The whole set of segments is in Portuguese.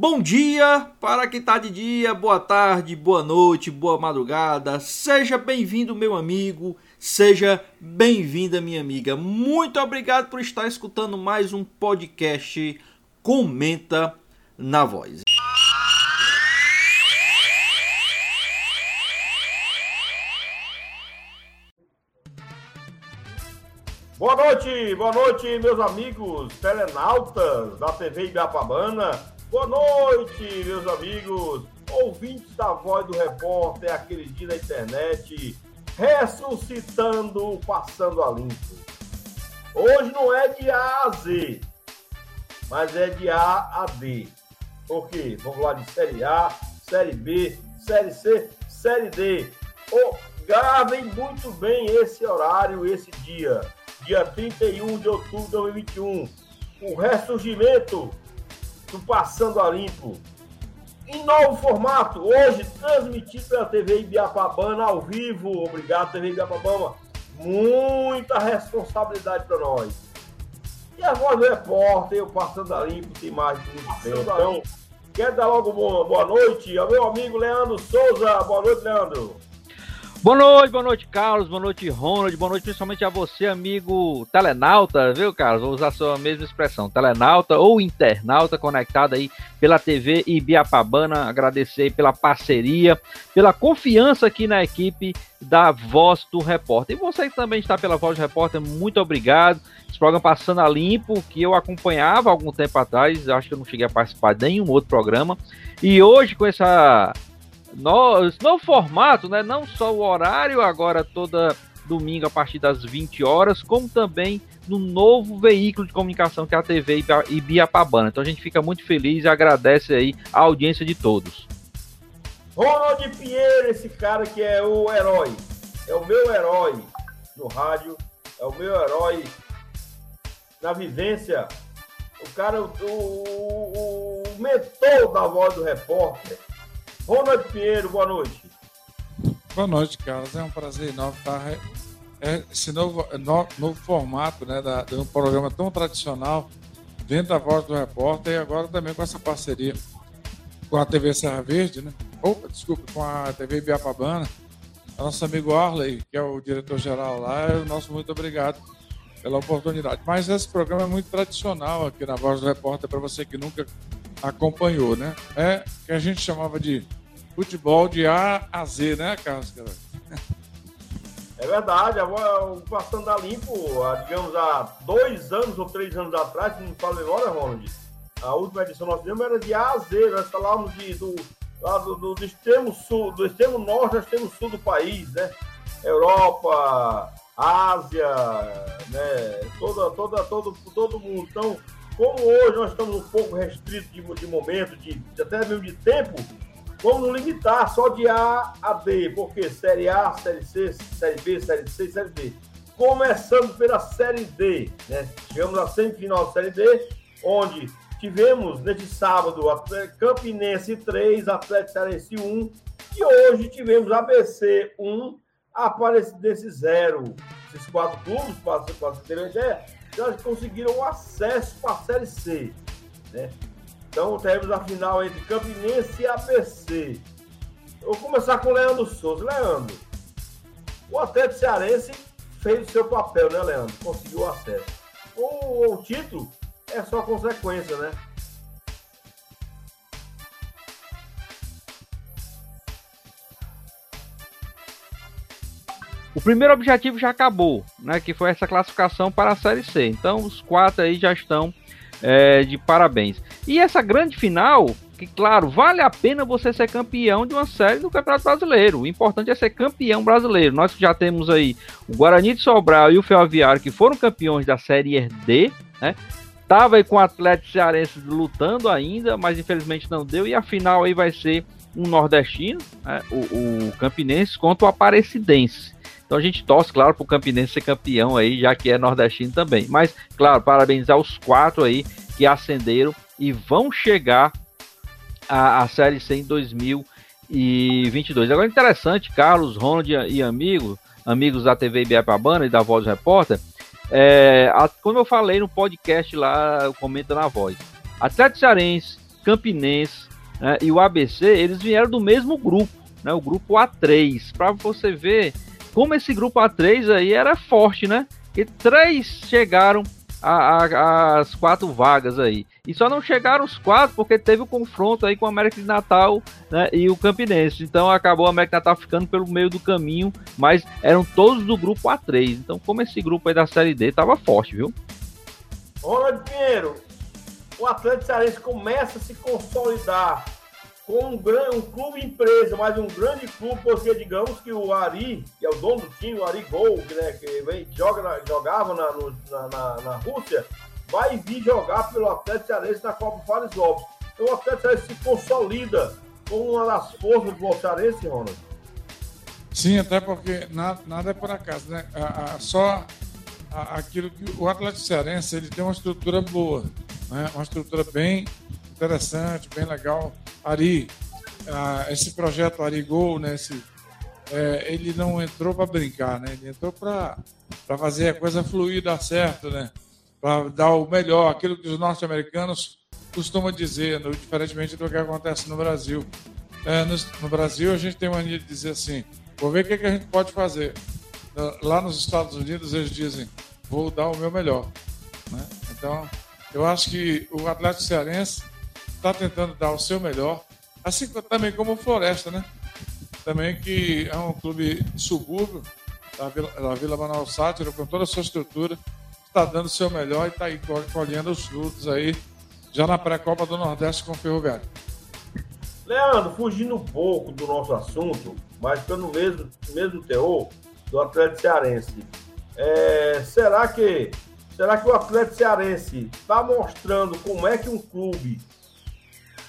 Bom dia para quem está de dia, boa tarde, boa noite, boa madrugada. Seja bem-vindo, meu amigo, seja bem-vinda, minha amiga. Muito obrigado por estar escutando mais um podcast Comenta na Voz. Boa noite, boa noite, meus amigos telenautas da TV Ibiapabana Boa noite, meus amigos, ouvintes da voz do repórter, aquele dia da internet, ressuscitando, passando a limpo. Hoje não é de A a Z, mas é de A a D. Por quê? Vamos lá de Série A, Série B, Série C, Série D. Oh, gravem muito bem esse horário, esse dia. Dia 31 de outubro de 2021. O ressurgimento do Passando a Limpo. Em novo formato, hoje transmitido pela TV Ibiapabana ao vivo. Obrigado, TV Ibiapabana. Muita responsabilidade para nós. E a voz do repórter, eu Passando a Limpo, tem mais de muito tempo. Então, quero dar logo boa, boa noite ao meu amigo Leandro Souza. Boa noite, Leandro. Boa noite, boa noite, Carlos, boa noite, Ronald, boa noite principalmente a você, amigo telenauta, viu, Carlos? Vou usar a sua mesma expressão, telenauta ou internauta conectado aí pela TV Ibiapabana, agradecer pela parceria, pela confiança aqui na equipe da Voz do Repórter. E você que também está pela Voz do Repórter, muito obrigado. Esse programa Passando a Limpo, que eu acompanhava algum tempo atrás, acho que eu não cheguei a participar de nenhum outro programa. E hoje, com essa no, novo formato, né? Não só o horário, agora toda domingo a partir das 20 horas, como também no novo veículo de comunicação que é a TV Ibiapabana. Então a gente fica muito feliz e agradece aí a audiência de todos. Ronald Pinheiro, esse cara que é o herói, é o meu herói no rádio, é o meu herói na vivência. O cara, o, o, o mentor da voz do repórter, Ronald Pinheiro, boa noite. Boa noite, Carlos. É um prazer enorme estar é, esse novo, no, novo formato né, da, de um programa tão tradicional dentro da voz do repórter e agora também com essa parceria com a TV Serra Verde, né? Opa, desculpa, com a TV Biapabana. Nosso amigo Arley, que é o diretor-geral lá, é o nosso muito obrigado pela oportunidade. Mas esse programa é muito tradicional aqui na Voz do Repórter, para você que nunca acompanhou, né? É que a gente chamava de futebol de A a Z, né, Carlos? É verdade, o Passando a Limpo, digamos, há dois anos ou três anos atrás, não fala memória, Ronald, a última edição nós fizemos era de A a Z, nós falávamos de, do, do, do, do, extremo sul, do extremo norte ao extremo sul do país, né? Europa, Ásia, né? Toda, toda, todo, todo mundo. Então, como hoje nós estamos um pouco restritos de, de momento, de, de, até mesmo de tempo, vamos limitar só de A a B, porque Série A, Série C, Série B, Série C, Série D. Começando pela Série D, né? Chegamos à semifinal da Série D, onde tivemos neste sábado Campinense 3, Atlético Cearense 1, e hoje tivemos ABC 1, Aparecidense 0. Esses quatro clubes, para você ter uma ideia, já conseguiram acesso para a Série C. Né? Então teremos a final entre Campinense e ABC. Eu vou começar com o Leandro Souza. Leandro, o Atlético Cearense fez o seu papel, né, Leandro? Conseguiu o acesso. O, o título é só consequência, né? O primeiro objetivo já acabou, né? Que foi essa classificação para a Série C. Então os quatro aí já estão é, de parabéns. E essa grande final, que claro, vale a pena você ser campeão de uma série do Campeonato Brasileiro. O importante é ser campeão brasileiro. Nós já temos aí o Guarani de Sobral e o Ferroviário que foram campeões da Série D, né? Tava aí com o Atlético Cearense lutando ainda, mas infelizmente não deu. E a final aí vai ser um nordestino, né, o, o Campinense, contra o Aparecidense. Então a gente torce, claro, para o Campinense ser campeão aí, já que é nordestino também. Mas, claro, parabenizar os quatro aí que ascenderam e vão chegar à, à Série C em 2022. Agora, interessante, Carlos, Ronald e amigos, amigos da TV Ibiapabana e da Voz Repórter, é, a, como eu falei no podcast lá, comenta na voz, Atlético Cearense, Campinense né, e o ABC, eles vieram do mesmo grupo, né, o grupo A3, para você ver como esse grupo A3 aí era forte, né? E três chegaram às quatro vagas aí. E só não chegaram os quatro porque teve o confronto aí com o América de Natal né, e o Campinense. Então acabou o América de Natal ficando pelo meio do caminho, mas eram todos do grupo A3. Então, como esse grupo aí da Série D tava forte, viu? Ronald Pinheiro, o Atlético Cearense começa a se consolidar com um, grande, um clube empresa, mas um grande clube, porque digamos que o Ari, que é o dono do time, o Ari Gol, né, que vem, joga jogava na, no, na, na, na, Rússia, vai vir jogar pelo Atlético Cearense na Copa Fares Lopes. Então o Atlético Cearense se consolida como uma das forças do Cearense, Ronald. Sim, até porque nada, nada é por acaso, né? A, a, só a, aquilo que o Atlético Cearense ele tem uma estrutura boa, né? Uma estrutura bem interessante, bem legal. Ari, ah, esse projeto Ari Gol, né, esse, é, ele não entrou para brincar, né? Ele entrou para fazer a coisa fluir, dar certo, né? Para dar o melhor, aquilo que os norte-americanos costumam dizer, no, diferentemente do que acontece no Brasil. É, no, no, Brasil, a gente tem mania de dizer assim: vou ver o que, que a gente pode fazer. Lá nos Estados Unidos, eles dizem: vou dar o meu melhor. Né? Então, eu acho que o Atlético Cearense está tentando dar o seu melhor, assim também como o Floresta, né? Também que é um clube subúrbio da Vila, da Vila Sátiro, com toda a sua estrutura, está dando o seu melhor e está aí colhendo os frutos aí, já na pré-copa do Nordeste com o Ferroviário. Leandro, fugindo um pouco do nosso assunto, mas pelo mesmo, mesmo teor do Atlético Cearense, é, será que será que o Atlético Cearense está mostrando como é que um clube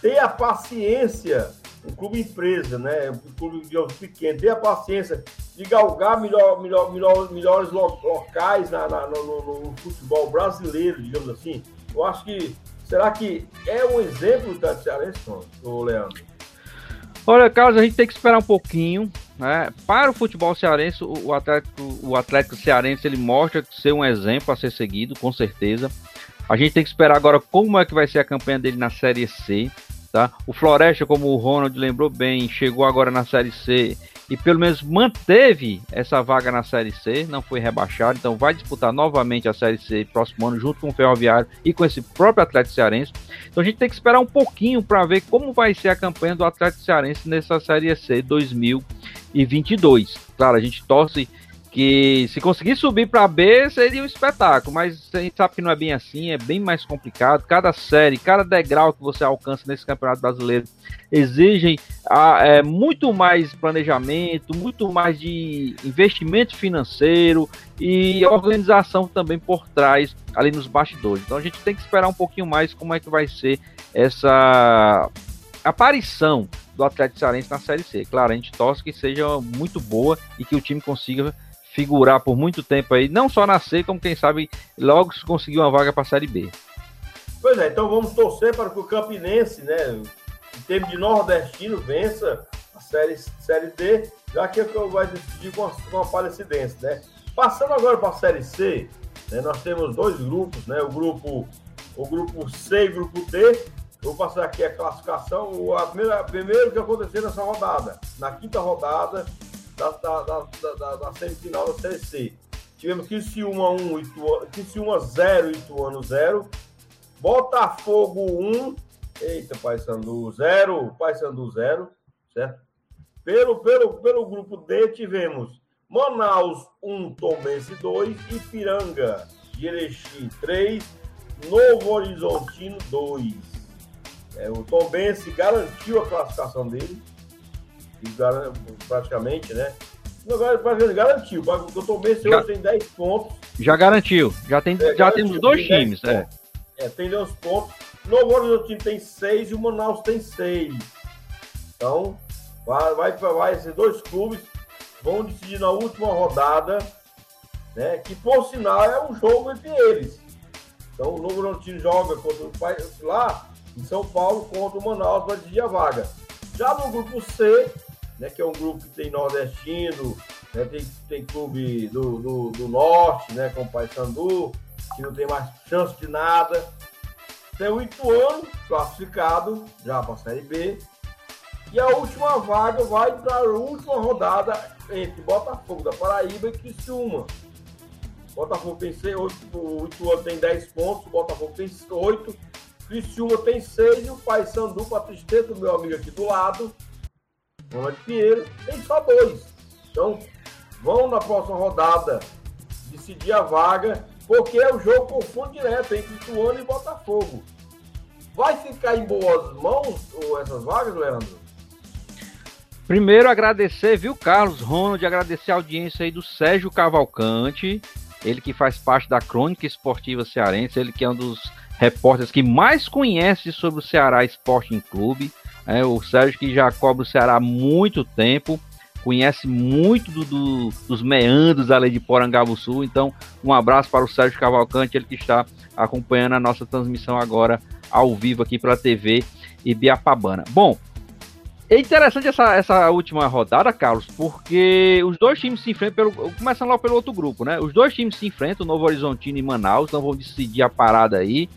ter a paciência, um clube empresa, né? Um clube de pequeno, ter a paciência de galgar melhor, melhor, melhor, melhores locais na, na no, no, futebol brasileiro, digamos assim. Eu acho que. Será que é um exemplo do Cearense, o Leandro? Olha, Carlos, a gente tem que esperar um pouquinho. Né? Para o futebol cearense, o Atlético, o Atlético Cearense ele mostra ser um exemplo a ser seguido, com certeza. A gente tem que esperar agora como é que vai ser a campanha dele na Série C. Tá? O Floresta, como o Ronald lembrou bem, chegou agora na Série C e pelo menos manteve essa vaga na Série C, não foi rebaixado, então vai disputar novamente a Série C próximo ano junto com o Ferroviário e com esse próprio Atlético Cearense. Então a gente tem que esperar um pouquinho para ver como vai ser a campanha do Atlético Cearense nessa Série C 2022. Claro, a gente torce que se conseguir subir para B seria um espetáculo, mas a gente sabe que não é bem assim, é bem mais complicado. Cada série, cada degrau que você alcança nesse Campeonato Brasileiro exigem ah, é, muito mais planejamento, muito mais de investimento financeiro e organização também por trás, ali nos bastidores. Então a gente tem que esperar um pouquinho mais como é que vai ser essa aparição do Atlético Cearense na Série C. Claro, a gente torce que seja muito boa e que o time consiga figurar por muito tempo aí, não só na C, como quem sabe logo se conseguir uma vaga para a Série B. Pois é, então vamos torcer para que o Campinense, né, em termos de nordestino, vença a Série, série D, já que é vai decidir com a, com né? Passando agora para a Série C, né, nós temos dois grupos, né, o grupo, o grupo C e o grupo D, vou passar aqui a classificação, o primeiro que aconteceu nessa rodada. Na quinta rodada, da, da, da, da, da semifinal da Série C. Tivemos Criciúma 1, Ituano, Criciúma 0, Ituano 0. Botafogo 1, eita, Paysandu 0, Paysandu 0, certo? Pelo, pelo, pelo grupo D tivemos Manaus 1, Tomense 2, Ipiranga de Erechim 3, Novo Horizontino 2. É, o Tombense garantiu a classificação dele praticamente, né? Agora garantiu. O Doutor Messi hoje tem 10 pontos. Já garantiu. Já, tem, é, já temos dois tem times. É. é, tem 10 pontos. Novo Horizontino tem 6 e o Manaus tem 6. Então, vai, vai, vai, esses dois clubes vão decidir na última rodada, né? Que por sinal é um jogo entre eles. Então o Novo Horizontino joga contra o pai lá em São Paulo contra o Manaus para decidir a vaga. Já no grupo C, né, que é um grupo que tem nordestino, né, tem, tem clube do, do, do norte, né, como o Paysandu, que não tem mais chance de nada. Tem o Ituano, classificado já para a Série B. E a última vaga vai para a última rodada entre Botafogo da Paraíba e Criciúma. Botafogo tem 8, o Ituano tem 10 pontos, o Botafogo tem 8, Criciúma tem 6 e o Paysandu, para tristeza do meu amigo aqui do lado, Ronald Pinheiro, tem só 2. Então, vão na próxima rodada decidir a vaga, porque é o jogo confronto direto entre Ituano e Botafogo. Vai ficar em boas mãos essas vagas, Leandro? Primeiro agradecer, viu, Carlos Ronald, agradecer a audiência aí do Sérgio Cavalcante, ele que faz parte da Crônica Esportiva Cearense, ele que é um dos repórteres que mais conhece sobre o Ceará Sporting Clube. É, o Sérgio que já cobre o Ceará há muito tempo, conhece muito do, do, dos meandros ali de Porangabuçu. Então, um abraço para o Sérgio Cavalcante, ele que está acompanhando a nossa transmissão agora ao vivo aqui pela TV Ibiapabana. Bom, é interessante essa, essa última rodada, Carlos, porque os dois times se enfrentam, pelo, começando lá pelo outro grupo, né? Os dois times se enfrentam, Novo Horizontino e Manaus, então vão decidir a parada aí.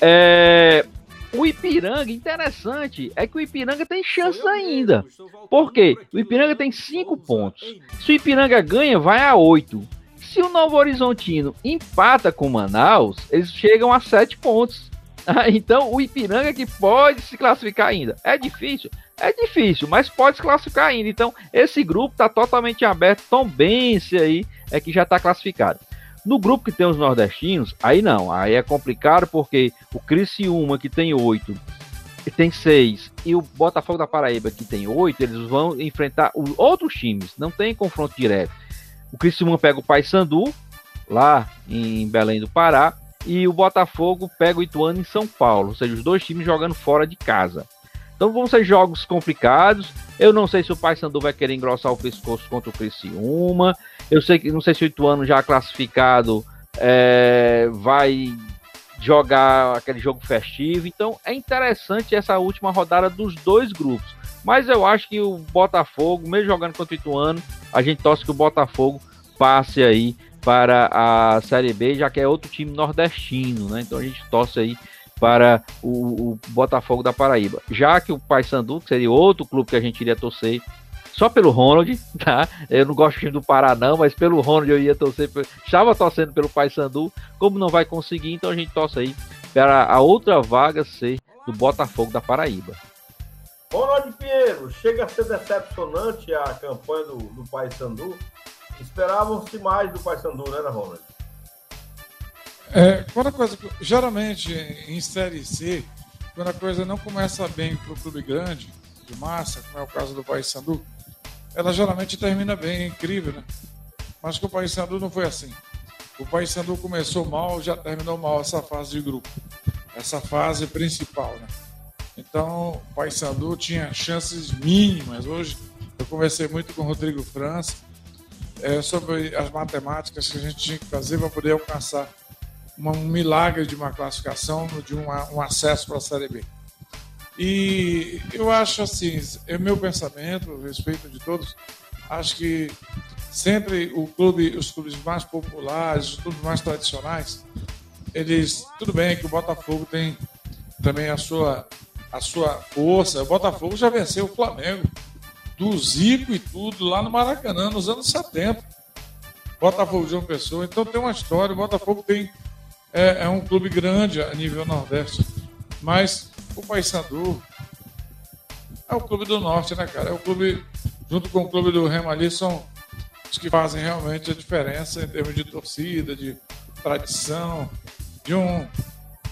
É, o Ipiranga, interessante, é que o Ipiranga tem chance ainda. Por quê? O Ipiranga tem cinco pontos. Se o Ipiranga ganha, vai a oito. Se o Novo Horizontino empata com Manaus, eles chegam a sete pontos. então o Ipiranga que pode se classificar ainda. É difícil? É difícil, mas pode se classificar ainda. Então, esse grupo está totalmente aberto. Tom Bense aí é que já está classificado. No grupo que tem os nordestinos, aí não, aí é complicado porque o Criciúma, que tem oito, tem seis, e o Botafogo da Paraíba, que tem oito, eles vão enfrentar os outros times, não tem confronto direto. O Criciúma pega o Paysandu, lá em Belém do Pará, e o Botafogo pega o Ituano em São Paulo, ou seja, os dois times jogando fora de casa. Então vão ser jogos complicados. Eu não sei se o Paysandu vai querer engrossar o pescoço contra o Criciúma. Eu sei que não sei se o Ituano já classificado é, vai jogar aquele jogo festivo. Então é interessante essa última rodada dos dois grupos. Mas eu acho que o Botafogo, mesmo jogando contra o Ituano, a gente torce que o Botafogo passe aí para a Série B, já que é outro time nordestino, né? Então a gente torce aí para o, o, Botafogo da Paraíba. Já que o Paysandu, que seria outro clube que a gente iria torcer, só pelo Ronald, tá? Eu não gosto do Pará não, mas pelo Ronald eu ia torcer, estava torcendo pelo Paysandu, como não vai conseguir, então a gente torce aí para a outra vaga ser do Botafogo da Paraíba. Ronald Pinheiro, chega a ser decepcionante a campanha do, do Paysandu. Esperavam-se mais do Paysandu, né, Ronald? É, quando a coisa, geralmente em Série C, quando a coisa não começa bem para o clube grande, de massa, como é o caso do Paysandu, ela geralmente termina bem, é incrível, né? Mas com o Paysandu não foi assim. O Paysandu começou mal, já terminou mal essa fase de grupo, essa fase principal, né? Então, o Paysandu tinha chances mínimas. Hoje, eu conversei muito com o Rodrigo França é, sobre as matemáticas que a gente tinha que fazer para poder alcançar um milagre de uma classificação, de uma, um acesso para a Série B. E eu acho assim, é meu pensamento, respeito de todos, acho que sempre o clube, os clubes mais populares, os clubes mais tradicionais, eles, tudo bem que o Botafogo tem também a sua, a sua força. O Botafogo já venceu o Flamengo, do Zico e tudo, lá no Maracanã, nos anos 70. Botafogo de uma pessoa, então tem uma história. O Botafogo tem é, é um clube grande a nível nordeste, mas o Paysandu é o clube do norte, né, cara? É o clube, junto com o clube do Remo ali, são os que fazem realmente a diferença em termos de torcida, de tradição, de um.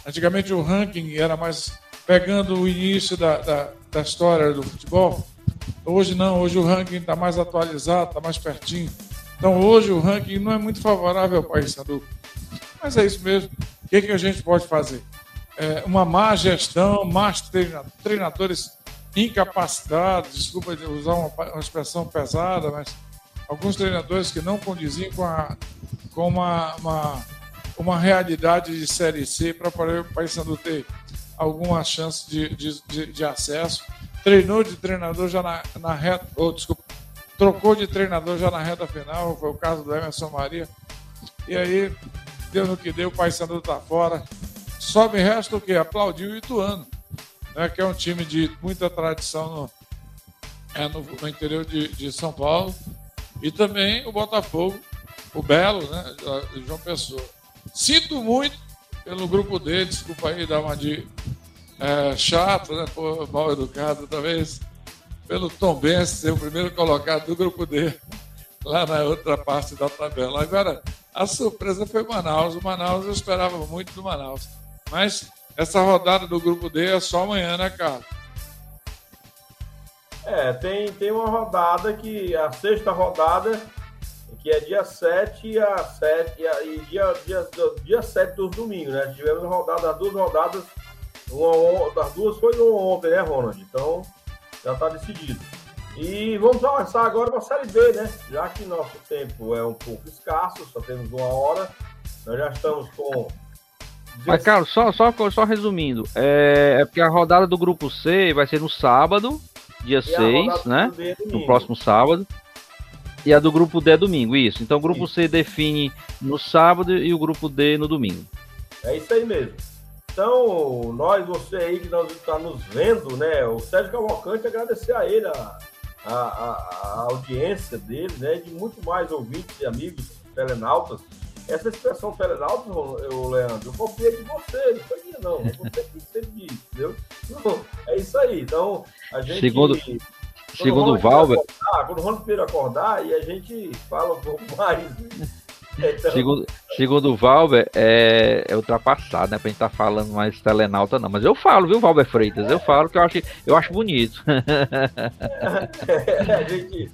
Antigamente o ranking era mais pegando o início da, da, da história do futebol. Hoje não, hoje o ranking está mais atualizado, está mais pertinho. Então hoje o ranking não é muito favorável ao Paysandu. Mas é isso mesmo. O que, que a gente pode fazer? É, uma má gestão, más treinadores incapacitados, desculpa de usar uma, uma, expressão pesada, mas alguns treinadores que não condiziam com, a, com uma, uma, uma realidade de Série C para o Paysandu ter alguma chance de, de, de, de, acesso. Treinou de treinador já na, na reta, oh, desculpa, trocou de treinador já na reta final, foi o caso do Emerson Maria. E aí, deu no que deu, o Paysandu está fora. Só me resta o quê? Aplaudir o Ituano né, que é um time de muita tradição no, é, no, no interior de, de, São Paulo, e também o Botafogo, o Belo, né, João Pessoa. Sinto muito pelo grupo dele, desculpa aí dar uma de é, chato, né, mal educado, talvez pelo Tom Benz ser o primeiro colocado do grupo dele, lá na outra parte da tabela. Agora, a surpresa foi Manaus. O Manaus eu esperava muito do Manaus. Mas essa rodada do grupo D é só amanhã, né, cara? É, tem, tem uma rodada que. A sexta rodada, que é dia 7 a 7 e dia, dia, dia 7 dos domingos, né? Tivemos rodada, as duas rodadas. Uma, das duas foi ontem, né, Ronald? Então já está decidido. E vamos avançar agora para a Série B, né? Já que nosso tempo é um pouco escasso, só temos uma hora, nós já estamos com mas, cara, só, só, só resumindo, é, é porque a rodada do grupo C vai ser no sábado, dia 6, né? É no próximo sábado. E a do grupo D é domingo, isso. Então o grupo isso. C define no sábado e o grupo D no domingo. É isso aí mesmo. Então, nós, você aí que está nos vendo, né? O Sérgio Cavalcante, agradecer a ele, a, a, a, audiência dele, né? De muito mais ouvintes e amigos telenautas essa expressão telenauta, o Leandro, eu copiei de você, não foi minha, não. Você que sempre disse, entendeu? Então, é isso aí. Então, a gente. Segundo, segundo o Valber. quando o Ronaldo Pedro acordar, e a gente fala um pouco mais. Então... Segundo, segundo o Valber, é, é ultrapassado, né? Pra gente estar tá falando mais telenauta, não. Mas eu falo, viu, Valber Freitas? É. Eu falo que eu acho, eu acho bonito. É, a gente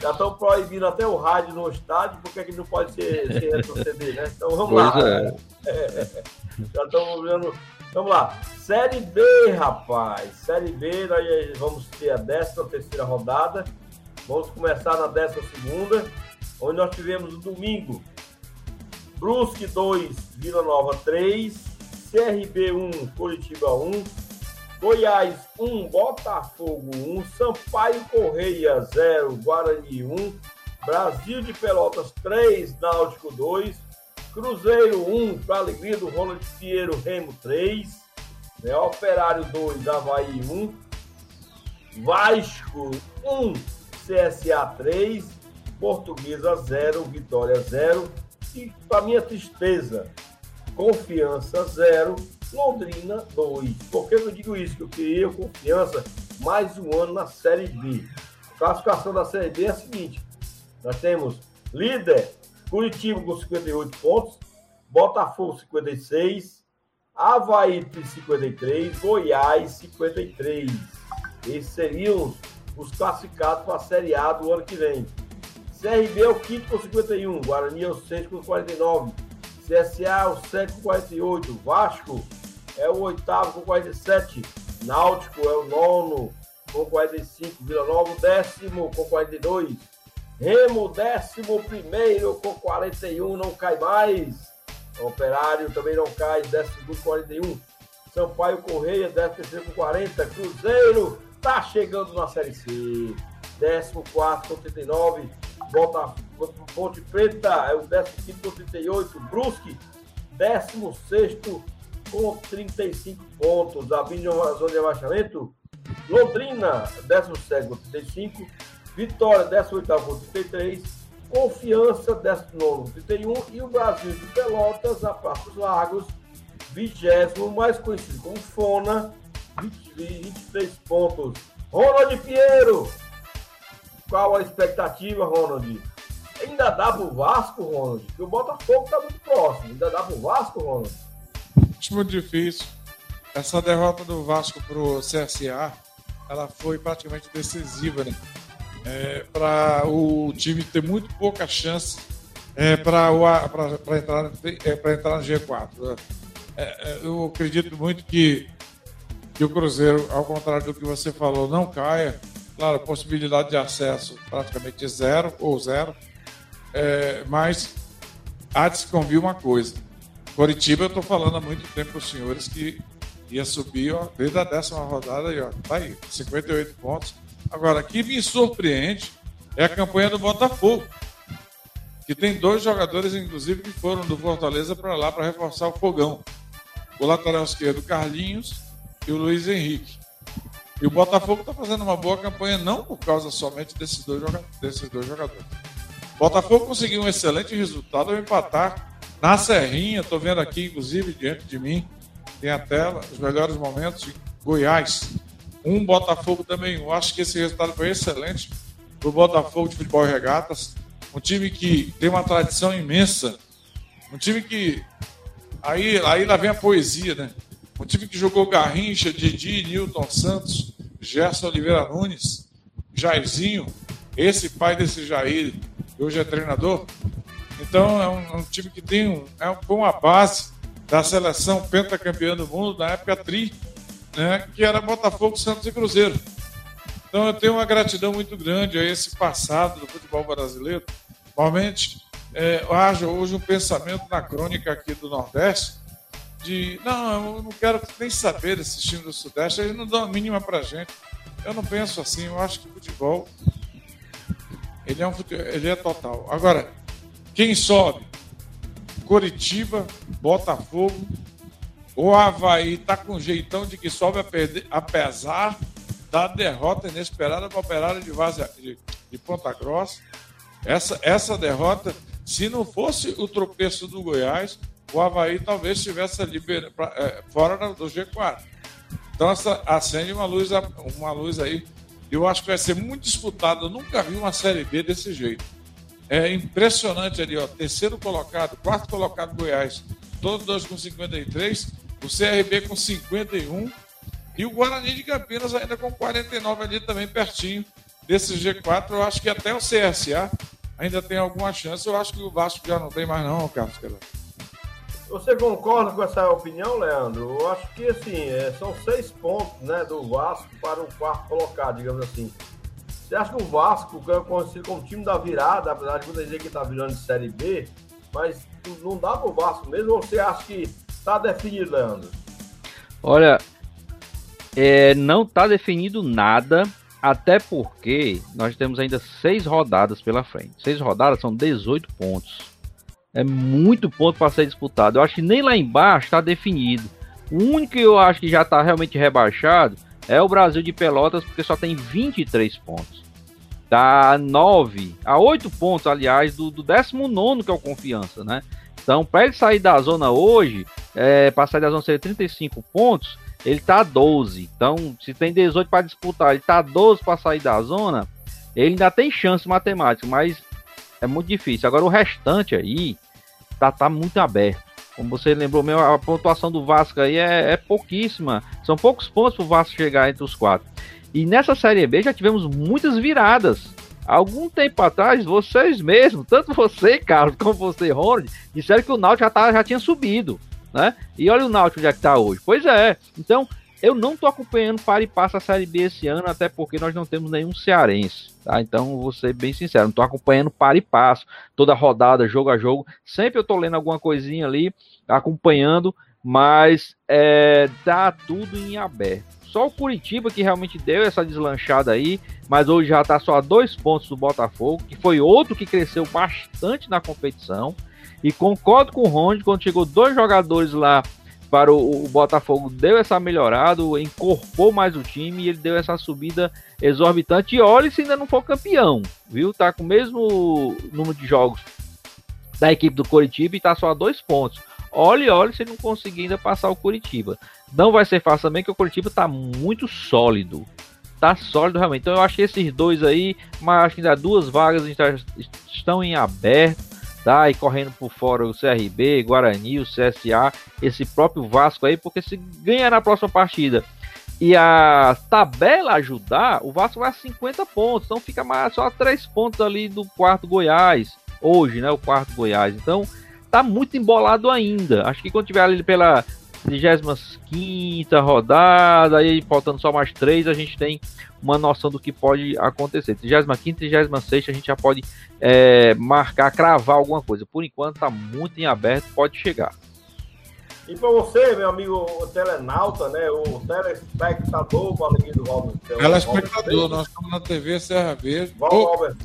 já estão proibindo até o rádio no estádio, porque é que não pode ser, ser retroceder, né? Então vamos pois lá. É. Já estamos vendo. Vamos lá. Série B, rapaz. Série B, nós vamos ter a 13 terceira rodada. Vamos começar na 12 segunda, onde nós tivemos no domingo Brusque 2, Vila Nova 3, CRB 1, Curitiba 1, Goiás 1, Botafogo 1, Sampaio Correia 0, Guarani 1, Brasil de Pelotas 3, Náutico 2, Cruzeiro 1, para alegria do Ronald Pinheiro, Remo 3, né, Operário 2, Havaí 1, Vasco 1, CSA 3, Portuguesa 0, Vitória 0 e, para minha tristeza, Confiança 0, Londrina 2. Por que eu digo isso? Que eu confiança mais um ano na Série B. A classificação da Série B é a seguinte: nós temos líder Curitiba com 58 pontos, Botafogo 56, Havaí 53, Goiás 53. Esses seriam os classificados para a Série A do ano que vem. CRB é o quinto com 51, Guarani é o sexto com 49, CSA é o sétimo com 48, Vasco é o oitavo com 47, Náutico é o nono com 45, Vila Nova décimo com 42, Remo décimo primeiro com 41, não cai mais, Operário também não cai, décimo segundo com 41, Sampaio Correia, décimo terceiro com 40, Cruzeiro tá chegando na Série C, décimo quarto com 39, Volta, Ponte Preta é o décimo quinto com 38, Brusque, décimo sexto com 35 pontos. A zona de abaixamento, Londrina, 17 com 35. Vitória, 18 com 33. Confiança, 19 com 31. E o Brasil de Pelotas, a Passos Lagos, 20 mais conhecido como Fona, 20, 23 pontos. Ronald Pinheiro, qual a expectativa, Ronald? Ainda dá pro Vasco, Ronald? Porque o Botafogo tá muito próximo. Ainda dá pro Vasco, Ronald? Muito difícil. Essa derrota do Vasco pro CSA, ela foi praticamente decisiva, né? É, para o time ter muito pouca chance é, para entrar, é, entrar no G4. É, é, eu acredito muito que, que o Cruzeiro, ao contrário do que você falou, não caia. Claro, possibilidade de acesso praticamente zero ou zero. É, mas há de se convir uma coisa. Coritiba, eu estou falando há muito tempo para os senhores que ia subir ó, desde a décima rodada e tá aí, 58 pontos. Agora, o que me surpreende é a campanha do Botafogo, que tem dois jogadores, inclusive, que foram do Fortaleza para lá para reforçar o fogão. O lateral esquerdo, Carlinhos, e o Luiz Henrique. E o Botafogo está fazendo uma boa campanha, não por causa somente desses dois, desses dois jogadores. O Botafogo conseguiu um excelente resultado ao empatar na Serrinha. Estou vendo aqui, inclusive, diante de mim, tem a tela, os melhores momentos de Goiás. Um Botafogo também. Eu acho que esse resultado foi excelente para o Botafogo de Futebol e Regatas. Um time que tem uma tradição imensa. Um time que. Aí, aí lá vem a poesia, né? Um time que jogou Garrincha, Didi, Newton Santos, Gerson Oliveira Nunes, Jairzinho, esse pai desse Jair, que hoje é treinador. Então é um, um time que tem um, é uma base da seleção pentacampeã do mundo, na época tri, né, que era Botafogo, Santos e Cruzeiro. Então eu tenho uma gratidão muito grande a esse passado do futebol brasileiro. Normalmente é, haja hoje um pensamento na crônica aqui do Nordeste de não, eu não quero nem saber desse time do Sudeste, eles não dão a mínima pra gente. Eu não penso assim, eu acho que o futebol ele é, um, ele é total. Agora, quem sobe? Coritiba, Botafogo, o Havaí está com jeitão de que sobe a perder, apesar da derrota inesperada para a Operária de, Vaza, de, de Ponta Grossa. Essa, essa derrota, se não fosse o tropeço do Goiás, o Havaí talvez estivesse ali é, fora do G4. Então essa, acende uma luz, uma luz aí. Eu acho que vai ser muito disputado. Eu nunca vi uma Série B desse jeito. É impressionante ali, ó. Terceiro colocado, quarto colocado Goiás, todos dois com 53, o CRB com 51 e o Guarani de Campinas ainda com 49 ali também pertinho desse G4. Eu acho que até o CSA ainda tem alguma chance. Eu acho que o Vasco já não tem mais não, Carlos. Você concorda com essa opinião, Leandro? Eu acho que assim, é, são seis pontos né, do Vasco para o quarto colocado, digamos assim. Você acha que o Vasco, que é conhecido como time da virada, apesar de muita dizer que está virando de Série B, mas não dá para o Vasco mesmo ou você acha que está definido, Leandro? Olha, é, não está definido nada, até porque nós temos ainda seis rodadas pela frente. Seis rodadas são 18 pontos. É muito ponto para ser disputado. Eu acho que nem lá embaixo está definido. O único que eu acho que já está realmente rebaixado é o Brasil de Pelotas, porque só tem 23 pontos. Dá 9 a 8 pontos, aliás, do, do 19, que é o Confiança, né? Então, para ele sair da zona hoje, é, para sair da zona ser 35 pontos, ele tá a 12. Então, se tem 18 para disputar, ele tá a 12 para sair da zona, ele ainda tem chance matemática, mas é muito difícil. Agora, o restante aí tá, tá muito aberto. Como você lembrou, meu, a pontuação do Vasco aí é, é pouquíssima. São poucos pontos para o Vasco chegar entre os quatro. E nessa Série B já tivemos muitas viradas. Algum tempo atrás, vocês mesmos, tanto você, Carlos, como você, Ronald, disseram que o Náutico já, tá, já tinha subido, né? E olha o Náutico onde é que tá hoje. Pois é. Então, eu não tô acompanhando para e passa a Série B esse ano, até porque nós não temos nenhum cearense, tá? Então, vou ser bem sincero, não tô acompanhando para e passo, toda rodada, jogo a jogo. Sempre eu tô lendo alguma coisinha ali, acompanhando, mas é, tá tudo em aberto. Só o Curitiba que realmente deu essa deslanchada aí, mas hoje já tá só a dois pontos do Botafogo, que foi outro que cresceu bastante na competição. E concordo com o Ronde, quando chegou dois jogadores lá para o, o, Botafogo deu essa melhorada, incorporou mais o time e ele deu essa subida exorbitante. E olha se ainda não for campeão, viu? Tá com o mesmo número de jogos da equipe do Coritiba e tá só a dois pontos. Olhe, olhe se não conseguir ainda passar o Curitiba. Não vai ser fácil também, que o Curitiba tá muito sólido. Tá sólido realmente. Então eu acho que esses dois aí, mas acho que ainda duas vagas estão em aberto tá? E correndo por fora o CRB, Guarani, o CSA, esse próprio Vasco aí, porque se ganhar na próxima partida e a tabela ajudar, o Vasco vai a 50 pontos, então fica mais, só 3 pontos ali do quarto Goiás, hoje, né? O quarto Goiás. Então tá muito embolado ainda. Acho que quando tiver ali pela 35 rodada, aí faltando só mais três, a gente tem uma noção do que pode acontecer. 35 e 36 a gente já pode é, marcar, cravar alguma coisa. Por enquanto está muito em aberto, pode chegar. E para você, meu amigo o telenauta, né, o telespectador, o alegria do Robert. Telespectador, nós estamos na TV Serra Verde. Robert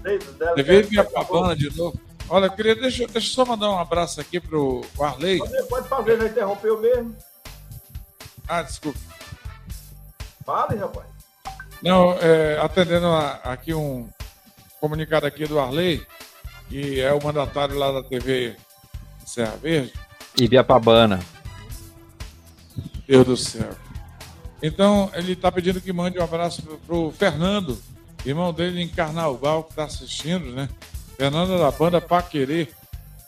TV Viapabana de novo. Olha, eu queria, deixa, deixa eu só mandar um abraço aqui pro Arley. Pode, pode fazer, já interrompeu mesmo. Ah, desculpe. Fale, rapaz. Não, é, atendendo a, aqui um comunicado aqui do Arley, que é o mandatário lá da TV Serra Verde. Ibiapabana. Deus do céu. Então, ele está pedindo que mande um abraço para o Fernando, irmão dele em Carnaval, que está assistindo, né? Fernando é da banda Paquerê,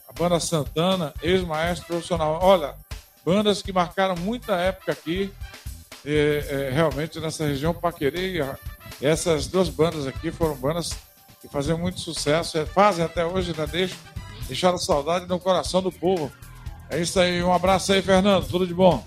a banda Santana, ex-maestro profissional. Olha, bandas que marcaram muita época aqui, é, é, realmente nessa região Paquerê. Essas duas bandas aqui foram bandas que faziam muito sucesso, é, fazem até hoje, né? Deixam, deixaram saudade no coração do povo. É isso aí, um abraço aí, Fernando, tudo de bom.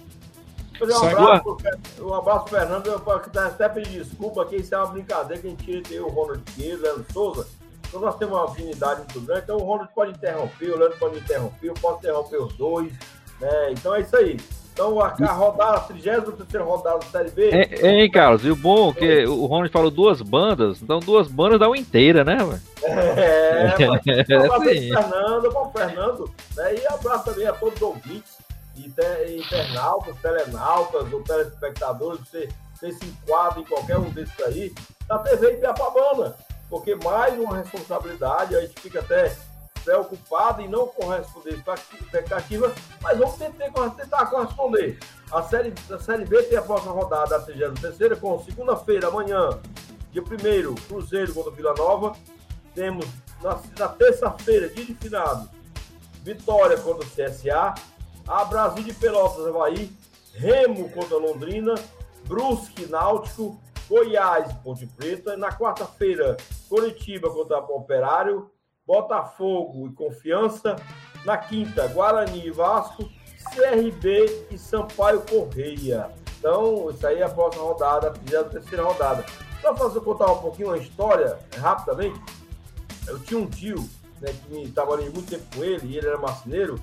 Um abraço, um abraço, Fernando. Eu até pedir desculpa que isso é uma brincadeira que a gente tem o Ronald Pinheiro, Leandro Souza. Então nós temos uma afinidade muito grande. Então o Ronald pode interromper, o Leandro pode interromper, eu posso interromper os dois. Né? Então é isso aí. Então a, a rodada, a 33 rodada da Série B. É, hein, Carlos? E o bom é que o Ronald falou duas bandas, então duas bandas dá uma inteira, né, velho? É, é, abraço é, Fernando, bom Fernando, né? E abraço também a todos os ouvintes internautas, telenautas ou telespectadores, você, você se enquadra em qualquer um desses aí, da TV Ipiapabana, porque mais uma responsabilidade, a gente fica até preocupado em não corresponder à expectativa, mas vamos tentar, tentar corresponder. A série, a série B tem a próxima rodada, a 33 com segunda-feira, amanhã, dia 1 Cruzeiro contra Vila Nova. Temos na, na terça-feira, dia de finado, Vitória contra o CSA. A Brasil de Pelotas, Havaí, Remo contra Londrina, Brusque, Náutico, Goiás, Ponte Preta. Na quarta-feira, Curitiba contra o Operário, Botafogo e Confiança. Na quinta, Guarani e Vasco, CRB e Sampaio Correia. Então, isso aí é a próxima rodada, a terceira rodada. Para fazer contar um pouquinho uma história, rapidamente, eu tinha um tio né, que trabalhei muito tempo com ele, e ele era marceneiro,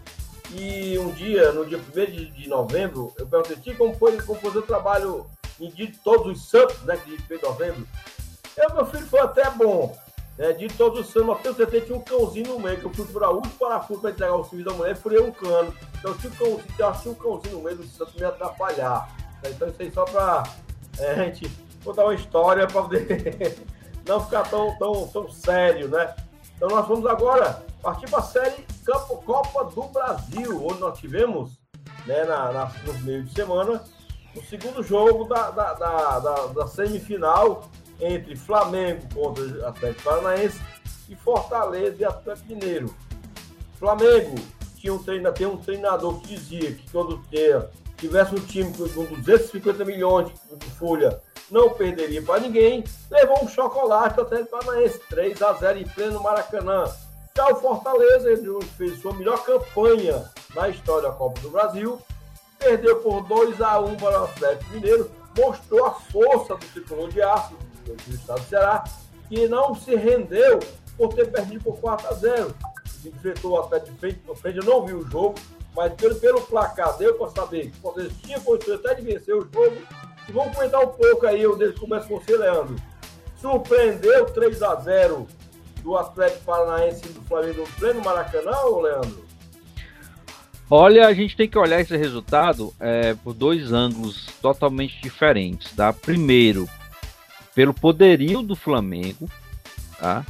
e um dia, no dia 1 de, novembro, eu perguntei, como foi, como foi o trabalho dia de todos os santos, né, que de novembro? Eu, meu filho, foi até bom. Né, de todos os santos, eu tentei, tinha um cãozinho no meio, que eu fui para o parafuso para entregar o serviço da mulher e furei um cano. Então tinha um cãozinho, eu tinha um cãozinho no meio do santo me atrapalhar. Né, então isso aí só para é, a gente contar uma história para poder não ficar tão, tão, tão sério, né? Então nós vamos agora partir para a série Campo Copa do Brasil, onde nós tivemos, né, na, na, no meio de semana, o segundo jogo da, da, da, da, da semifinal entre Flamengo contra Atlético Paranaense e Fortaleza e Atlético Mineiro. Flamengo tinha um treinador, tem um treinador que dizia que quando tivesse um time com 250 milhões de folha, não perderia para ninguém. Levou um chocolate até Paranaense, 3 a 0 em pleno Maracanã. Já o Fortaleza ele fez sua melhor campanha na história da Copa do Brasil. Perdeu por 2 a 1 para o Atlético Mineiro. Mostrou a força do tricolor de aço do estado do Ceará, que não se rendeu por ter perdido por 4 a 0. Enfrentou o Atlético de frente, frente, eu não vi o jogo, mas pelo, pelo placar deu para saber que o Fortaleza tinha condições até de vencer o jogo. E vamos comentar um pouco aí, o deles começa com você, Leandro. Surpreendeu 3 a 0 do Atlético Paranaense do Flamengo no pleno Maracanã, Leandro? Olha, a gente tem que olhar esse resultado é, por dois ângulos totalmente diferentes. Tá? Primeiro, pelo poderio do Flamengo, tá?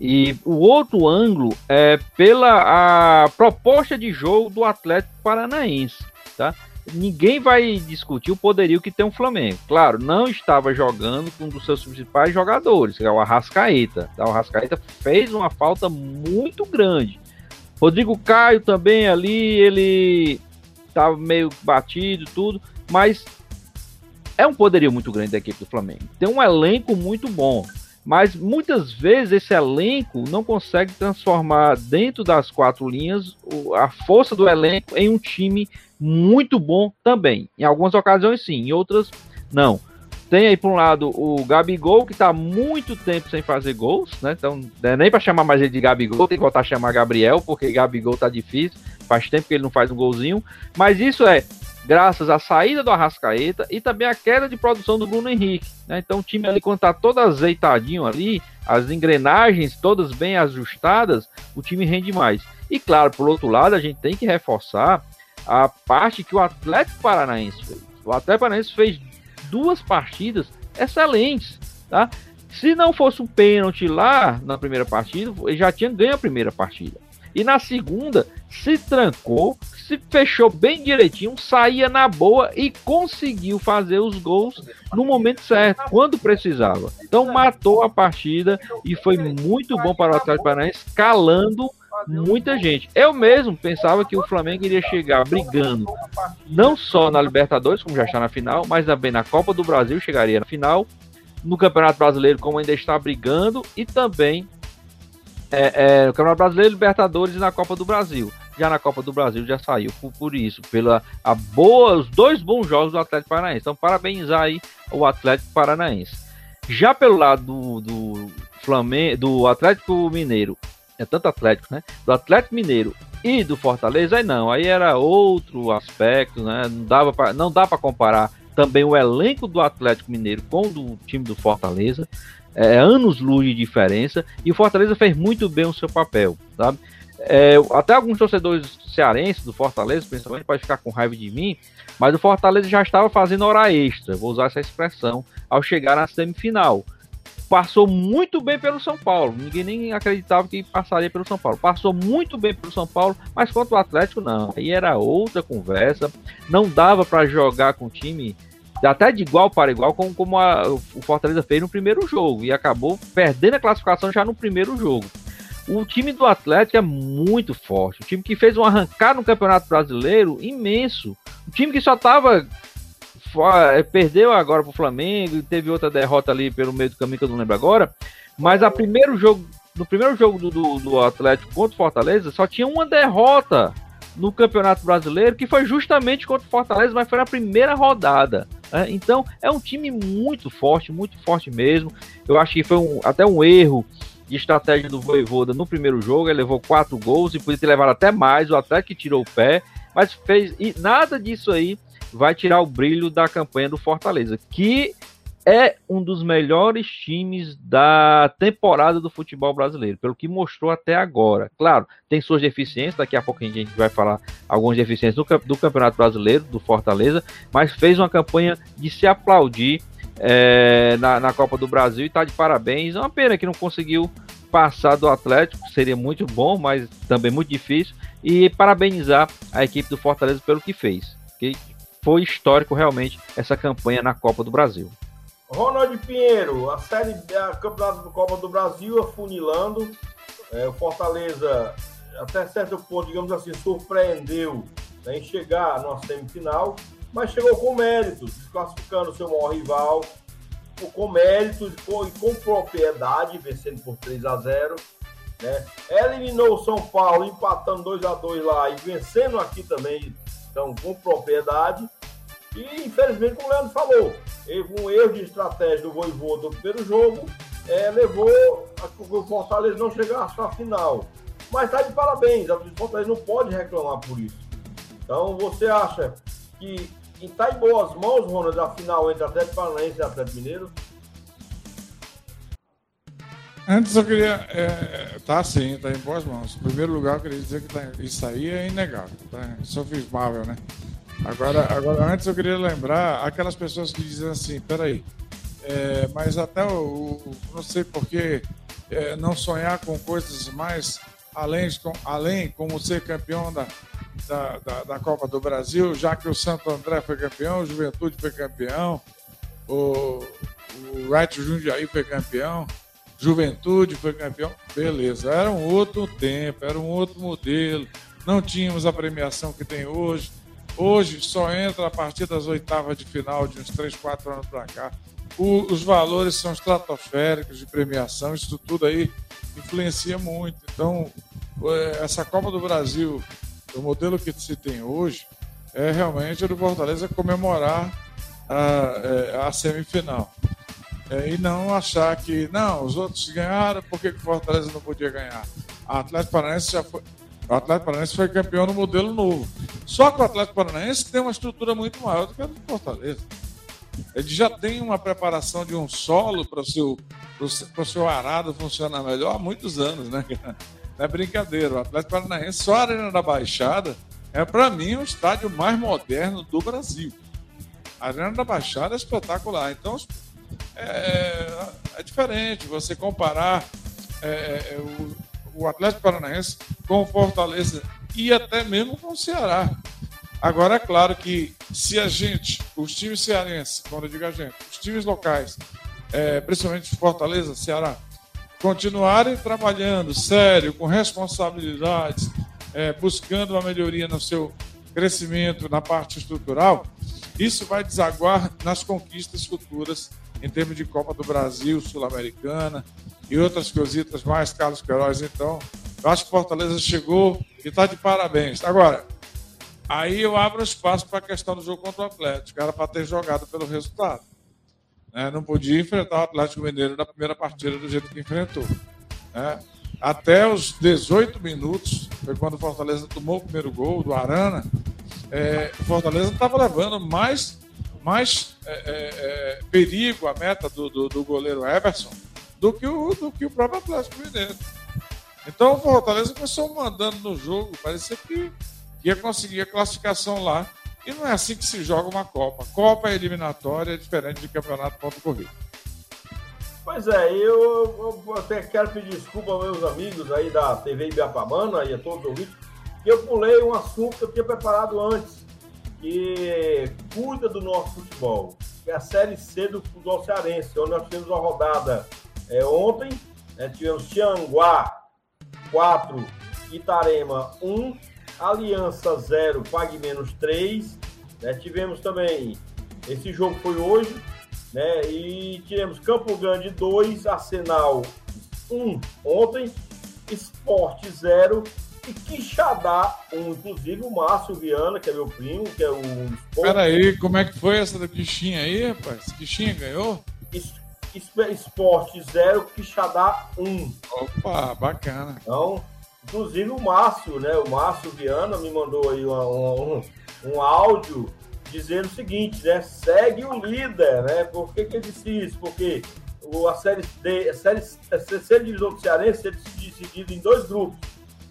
E o outro ângulo é pela a proposta de jogo do Atlético Paranaense, tá? ninguém vai discutir o poderio que tem o Flamengo. Claro, não estava jogando com um dos seus principais jogadores, que é o Arrascaeta. O Arrascaeta fez uma falta muito grande. Rodrigo Caio também ali, ele estava meio batido tudo, mas é um poderio muito grande da equipe do Flamengo. Tem um elenco muito bom. Mas muitas vezes esse elenco não consegue transformar dentro das quatro linhas a força do elenco em um time muito bom também. Em algumas ocasiões sim, em outras não. Tem aí por um lado o Gabigol, que está muito tempo sem fazer gols, né? Então, é nem para chamar mais ele de Gabigol, tem que voltar a chamar Gabriel, porque Gabigol tá difícil, faz tempo que ele não faz um golzinho. Mas isso é graças à saída do Arrascaeta e também à queda de produção do Bruno Henrique. Né? Então o time ali, quando está todo azeitadinho ali, as engrenagens todas bem ajustadas, o time rende mais. E claro, por outro lado, a gente tem que reforçar a parte que o Atlético Paranaense fez. O Atlético Paranaense fez duas partidas excelentes, tá? Se não fosse um pênalti lá na primeira partida, ele já tinha ganho a primeira partida. E na segunda, se trancou, se fechou bem direitinho, saía na boa e conseguiu fazer os gols no momento certo, quando precisava. Então matou a partida e foi muito bom para o Atlético Paranaense, calando muita gente. Eu mesmo pensava que o Flamengo iria chegar brigando não só na Libertadores, como já está na final, mas também na Copa do Brasil chegaria na final, no Campeonato Brasileiro, como ainda está brigando, e também é, é, no Campeonato Brasileiro, Libertadores e na Copa do Brasil. Já na Copa do Brasil já saiu por, por isso, pela a boa, os dois bons jogos do Atlético Paranaense. Então, parabenizar aí o Atlético Paranaense. Já pelo lado do, do Flamengo, do Atlético Mineiro, é tanto Atlético, né? Do Atlético Mineiro e do Fortaleza, aí não, aí era outro aspecto, né? Não dava pra, não dá para comparar também o elenco do Atlético Mineiro com o do time do Fortaleza. É, anos luz de diferença e o Fortaleza fez muito bem o seu papel, sabe? É, até alguns torcedores cearenses do Fortaleza, principalmente, podem ficar com raiva de mim, mas o Fortaleza já estava fazendo hora extra, vou usar essa expressão, ao chegar na semifinal. Passou muito bem pelo São Paulo, ninguém nem acreditava que passaria pelo São Paulo. Passou muito bem pelo São Paulo, mas contra o Atlético não. Aí era outra conversa, não dava para jogar com o time até de igual para igual, como, como a, o Fortaleza fez no primeiro jogo, e acabou perdendo a classificação já no primeiro jogo. O time do Atlético é muito forte, o time que fez um arrancar no Campeonato Brasileiro imenso, o time que só estava perdeu agora para o Flamengo teve outra derrota ali pelo meio do caminho que eu não lembro agora, mas a primeiro jogo, no primeiro jogo do, do, do Atlético contra o Fortaleza só tinha uma derrota no Campeonato Brasileiro, que foi justamente contra o Fortaleza, mas foi na primeira rodada. Né? Então é um time muito forte, muito forte mesmo. Eu acho que foi um, até um erro de estratégia do Voivoda no primeiro jogo. Ele levou quatro gols e podia ter levado até mais. O Atlético tirou o pé, mas fez e nada disso aí vai tirar o brilho da campanha do Fortaleza, que é um dos melhores times da temporada do futebol brasileiro, pelo que mostrou até agora. Claro, tem suas deficiências, daqui a pouco a gente vai falar algumas deficiências do, do Campeonato Brasileiro, do Fortaleza, mas fez uma campanha de se aplaudir é, na, na, Copa do Brasil e está de parabéns. É uma pena que não conseguiu passar do Atlético, seria muito bom, mas também muito difícil. E parabenizar a equipe do Fortaleza pelo que fez. Que foi histórico realmente essa campanha na Copa do Brasil. Ronald Pinheiro, a série a Campeonato do Copa do Brasil afunilando. É, o Fortaleza, até certo ponto, digamos assim, surpreendeu né, em chegar numa semifinal, mas chegou com méritos, desclassificando seu maior rival, com méritos e com propriedade, vencendo por 3 a 0 né? Eliminou o São Paulo, empatando 2 a 2 lá e vencendo aqui também, então, com propriedade. E, infelizmente, como o Leandro falou, um erro de estratégia do Voivô do primeiro jogo é, levou a que o Fortaleza não chegasse à final. Mas está de parabéns, o Fortaleza não pode reclamar por isso. Então, você acha que está em boas mãos, Ronald, a final entre Atlético Paranaense e Atlético Mineiro? Antes eu queria. É, tá sim, tá em boas mãos. Em primeiro lugar, eu queria dizer que tá, isso aí é inegável, tá? Sofismável, né? Agora, agora, antes eu queria lembrar aquelas pessoas que dizem assim, peraí, é, mas até o, o não sei porquê é, não sonhar com coisas mais além, com, além como ser campeão da, da, da, da, Copa do Brasil, já que o Santo André foi campeão, o Juventude foi campeão, o, o Right Jundiaí foi campeão, Juventude foi campeão, beleza, era um outro tempo, era um outro modelo, não tínhamos a premiação que tem hoje, Hoje só entra a partir das oitavas de final, de uns 3, 4 anos para cá. o, os valores são estratosféricos de premiação, isso tudo aí influencia muito. Então, é, essa Copa do Brasil, o modelo que se tem hoje, é realmente o do Fortaleza comemorar a, é, a semifinal. É, e não achar que, não, os outros ganharam, por que o Fortaleza não podia ganhar? A Atlético Paranaense já foi. O Atlético Paranaense foi campeão no modelo novo. Só que o Atlético Paranaense tem uma estrutura muito maior do que a do Fortaleza. Ele já tem uma preparação de um solo para o seu, seu arado funcionar melhor há muitos anos, né? Não é brincadeira. O Atlético Paranaense, só a Arena da Baixada, é para mim o estádio mais moderno do Brasil. A Arena da Baixada é espetacular. Então, é, é diferente você comparar é, é, o, o Atlético Paranaense com o Fortaleza e até mesmo com o Ceará. Agora, é claro que se a gente, os times cearenses, quando eu digo a gente, os times locais, é, principalmente Fortaleza, Ceará, continuarem trabalhando sério, com responsabilidades, é, buscando uma melhoria no seu crescimento na parte estrutural, isso vai desaguar nas conquistas futuras em termos de Copa do Brasil, Sul-Americana e outras coisitas mais, Carlos Queiroz. Então, eu acho que Fortaleza chegou e está de parabéns. Agora, aí eu abro espaço para a questão do jogo contra o Atlético, era para ter jogado pelo resultado. Né? Não podia enfrentar o Atlético Mineiro na primeira partida do jeito que enfrentou. Né? Até os 18 minutos, foi quando o Fortaleza tomou o primeiro gol do Arana, é, o Fortaleza estava levando mais, mais é, é, é, perigo à meta do, do, do, goleiro Everson do que, o, do que o próprio Atlético Mineiro. Então o Fortaleza começou mandando no jogo, parecia que ia conseguir a classificação lá. E não é assim que se joga uma Copa. Copa é eliminatória, é diferente de campeonato ponto corrido. Pois é, eu, eu, até quero pedir desculpa aos meus amigos aí da TV Ibiapamana e a todos os ouvintes, que eu pulei um assunto que eu tinha preparado antes, que cuida do nosso futebol, que é a Série C do futebol cearense, onde nós tivemos uma rodada é, ontem, né, tivemos Tianguá 4, Itarema 1, Aliança 0, Pague Menos 3, né, tivemos também, esse jogo foi hoje, né? E tivemos Campo Grande 2, Arsenal 1 ontem, Esporte 0 e Quixadá 1. Inclusive o Márcio Viana, que é meu primo, que é o Esporte. Peraí, como é que foi essa da Quixinha aí, rapaz? Quixinha ganhou? Es, Esporte 0, Quixadá 1. Opa, bacana. Então, inclusive o Márcio, né? O Márcio Viana me mandou aí uma, uma, um, um áudio dizendo o seguinte, né? Segue o líder, né? Por que, que ele disse isso? Porque o, a série D, a série a terceira divisão do Cearense é dividida em dois grupos.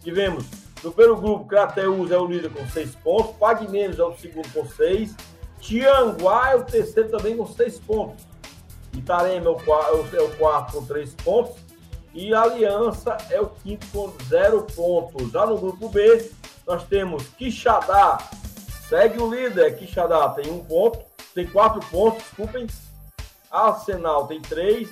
Tivemos no primeiro grupo, Crateus é o líder com seis pontos, Pague Menos é o segundo com seis, Tianguá é o terceiro também com seis pontos, Itarema é o, quarto, é o quarto com três pontos e Aliança é o quinto com zero pontos. Já no grupo B, nós temos Quixadá Segue o líder, Quixadá tem um ponto, tem quatro pontos, desculpem. Arsenal tem três,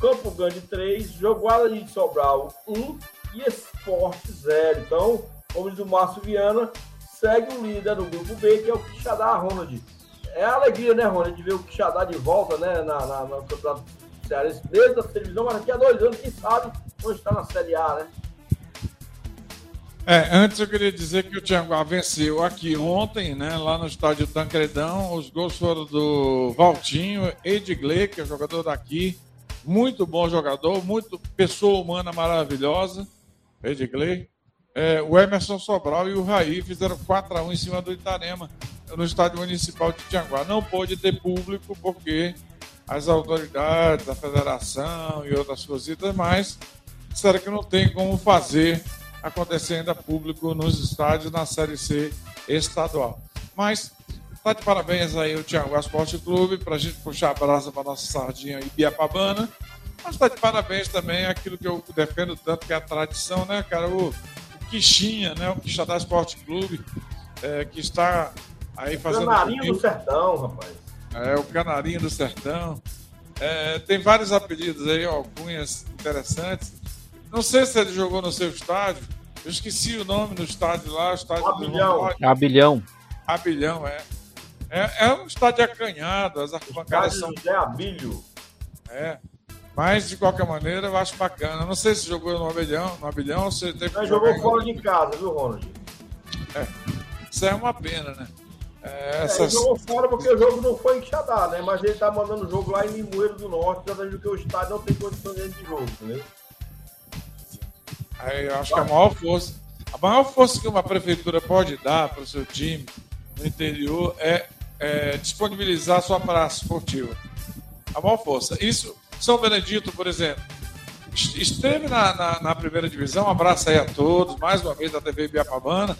Campo Grande três, Joguarani de Sobral um e Esporte zero. Então, como diz o Márcio Viana, segue o líder do grupo B, que é o Quixadá Ronald. É a alegria, né, Ronald, de ver o Quixadá de volta, né, na, na, no Campeonato Cearense, desde a televisão, mas daqui a dois anos, quem sabe, onde está na Série A, né? É, antes eu queria dizer que o Tianguá venceu aqui ontem, né, lá no estádio Tancredão. Os gols foram do Valtinho, Edgley, que é jogador daqui, muito bom jogador, muito pessoa humana maravilhosa, Edgley. É, o Emerson Sobral e o Raí fizeram 4 a 1 em cima do Itarema, no estádio municipal de Tianguá. Não pôde ter público porque as autoridades, a federação e outras coisitas mais disseram que não tem como fazer acontecendo a público nos estádios na Série C estadual. Mas tá de parabéns aí o Tiago Esporte Clube para a gente puxar a brasa para nossa sardinha Ibiapabana. Mas tá de parabéns também aquilo que eu defendo tanto, que é a tradição, né, cara? O, o Quixinha, né? O Quixadá Esporte Clube, é, que está aí fazendo. O Canarinho do Sertão, rapaz. É, o Canarinho do Sertão. É, tem vários apelidos aí, ó, cunhas interessantes. Não sei se ele jogou no seu estádio. Eu esqueci o nome do estádio lá, o estádio Abilhão. Abilhão. Abilhão, é. É, é um estádio acanhado, as arquibancadas são. José Abílio. É. Mas, de qualquer maneira, eu acho bacana. Não sei se jogou no Abelhão, no Abelhão ou se teve Mas jogou fora de casa, viu, Ronald? É. Isso é uma pena, né? É, essas... é, ele jogou fora porque o jogo não foi em Xadá, né? Mas ele tá mandando o jogo lá em Limoeiro do Norte, já que o estádio não tem condição de jogo, entendeu? Aí eu acho que a maior força, a maior força que uma prefeitura pode dar para o seu time no interior é, é disponibilizar sua praça esportiva. A maior força. Isso são Benedito, por exemplo, esteve na, na, na, primeira divisão, um abraço aí a todos, mais uma vez da TV Biapabana.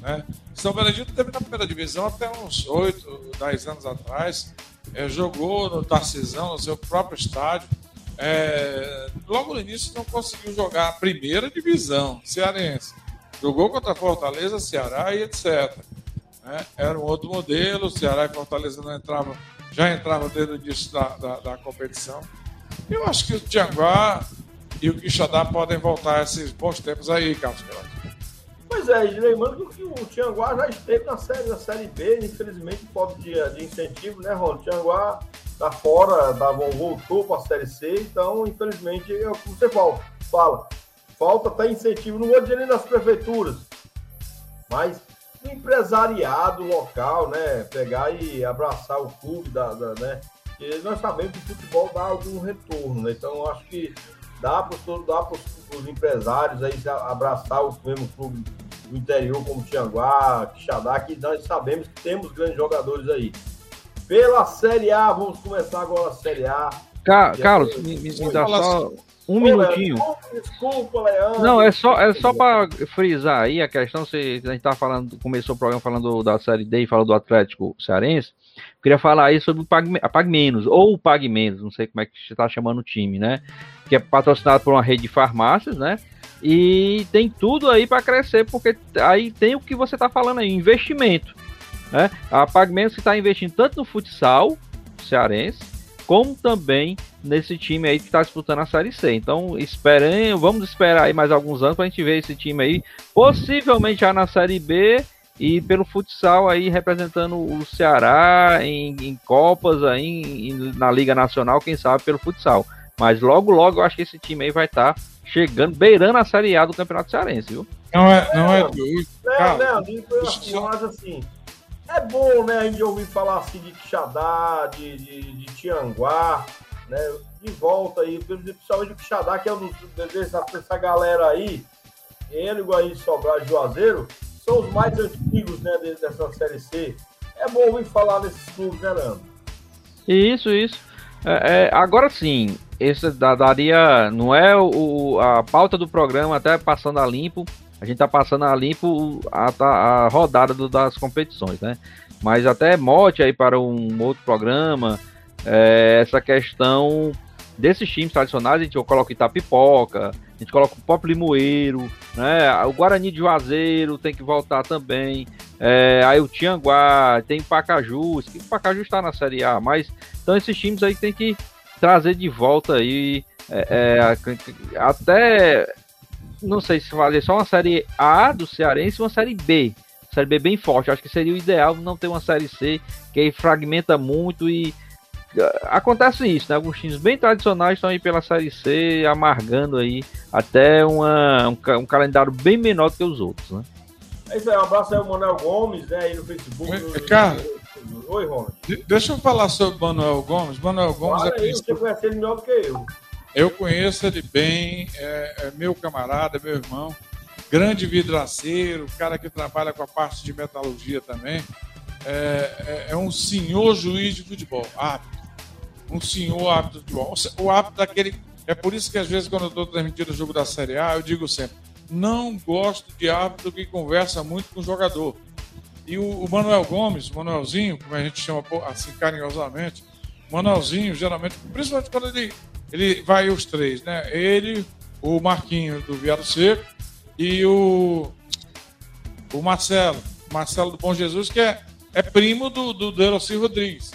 Né? São Benedito esteve na primeira divisão até uns 8, 10 anos atrás, é, jogou no Tarcisão, no seu próprio estádio. É, logo no início não conseguiu jogar a primeira divisão cearense. Jogou contra Fortaleza, Ceará e etc. Né? Era um outro modelo, Ceará e Fortaleza não já entravam desde o início da, da, da competição. Eu acho que o Tianguá e o Quixadá podem voltar a esses bons tempos aí, Carlos Queiroz. Pois é, lembrando que o Tianguá já esteve na série, na série B, infelizmente, pobre de, de incentivo, né, Ron? O Tianguá tá fora, tá, voltou para a série C, então, infelizmente, é o que você fala. fala. Falta até incentivo, não vou dizer nem nas prefeituras, mas empresariado local, né? Pegar e abraçar o clube da, da né? Porque nós sabemos que o futebol dá algum retorno, né? Então acho que dá para os empresários aí abraçar o mesmo clube do interior, como Tianguá, Quixadá, que nós sabemos que temos grandes jogadores aí. Pela Série A, vamos começar agora a Série A. Ca Carlos, me, me, me dá só um Ô, minutinho. Desculpa, desculpa, Leandro. Não, é só, é só para frisar aí a questão. Se a gente tá falando, começou o programa falando da Série D e falou do Atlético Cearense. Queria falar aí sobre o Pag, Menos, ou o Pag Menos, não sei como é que você está chamando o time, né? Que é patrocinado por uma rede de farmácias, né? E tem tudo aí para crescer, porque aí tem o que você está falando aí, investimento. Né? A Pag Menos está investindo tanto no futsal cearense, como também nesse time aí que está disputando a Série C. Então, esperem, vamos esperar aí mais alguns anos para a gente ver esse time aí, possivelmente já na Série B e pelo futsal aí representando o Ceará em, em Copas aí em, na Liga Nacional, quem sabe pelo futsal. Mas logo, logo eu acho que esse time aí vai estar tá chegando, beirando a Série A do Campeonato Cearense, viu? Não é, não é doido. Não, não, não, mas assim, é bom, né, a gente ouvir falar assim de Quixadá, de, de, de Tianguá, né, de volta aí, principalmente o Quixadá, que é um dos, dessa, dessa galera aí, ele, Guaí, Sobral Juazeiro, são os mais antigos né, dessa Série C. É bom ouvir falar desses clubes, né, Leandro? Isso, isso. É, é, agora sim, esse daria. Não é o, a pauta do programa, até passando a limpo. A gente tá passando a limpo a, a rodada do, das competições, né? Mas até mote aí para um outro programa. É, essa questão desses times tradicionais, a gente coloca Itapipoca, a gente coloca o próprio Limoeiro, né? O Guarani de Juazeiro tem que voltar também. É, aí o Tianguá, tem Pacaju, o Pacaju está na Série A, mas então esses times aí tem que trazer de volta aí é, é, até não sei se fazer só uma série A do Cearense e uma série B. Série B bem forte. Acho que seria o ideal não ter uma série C que aí fragmenta muito e acontece isso, né? Alguns times bem tradicionais estão aí pela Série C, amargando aí até uma, um, um, calendário bem menor do que os outros, né? É isso aí, um abraço aí ao Manuel Gomes, né, aí no Facebook. No, Cara, Oi, Ronald. Deixa eu falar sobre o Manuel Gomes. Manuel Gomes é aí, você conhece ele melhor do que eu. Eu conheço ele bem, é, é meu camarada, meu irmão, grande vidraceiro, cara que trabalha com a parte de metalurgia também. É, é, é um senhor juiz de futebol, árbitro um senhor árbitro de futebol. O árbitro daquele. É por isso que às vezes, quando eu estou transmitindo o jogo da Série A, eu digo sempre: não gosto de árbitro que conversa muito com o jogador. E o, o Manuel Gomes, o Manuelzinho, como a gente chama assim carinhosamente, o Manuelzinho, geralmente, principalmente quando ele, ele vai os três, né? Ele, o Marquinho do Viado Seco e o, o Marcelo, Marcelo do Bom Jesus, que é, é primo do, do Deroci Rodrigues.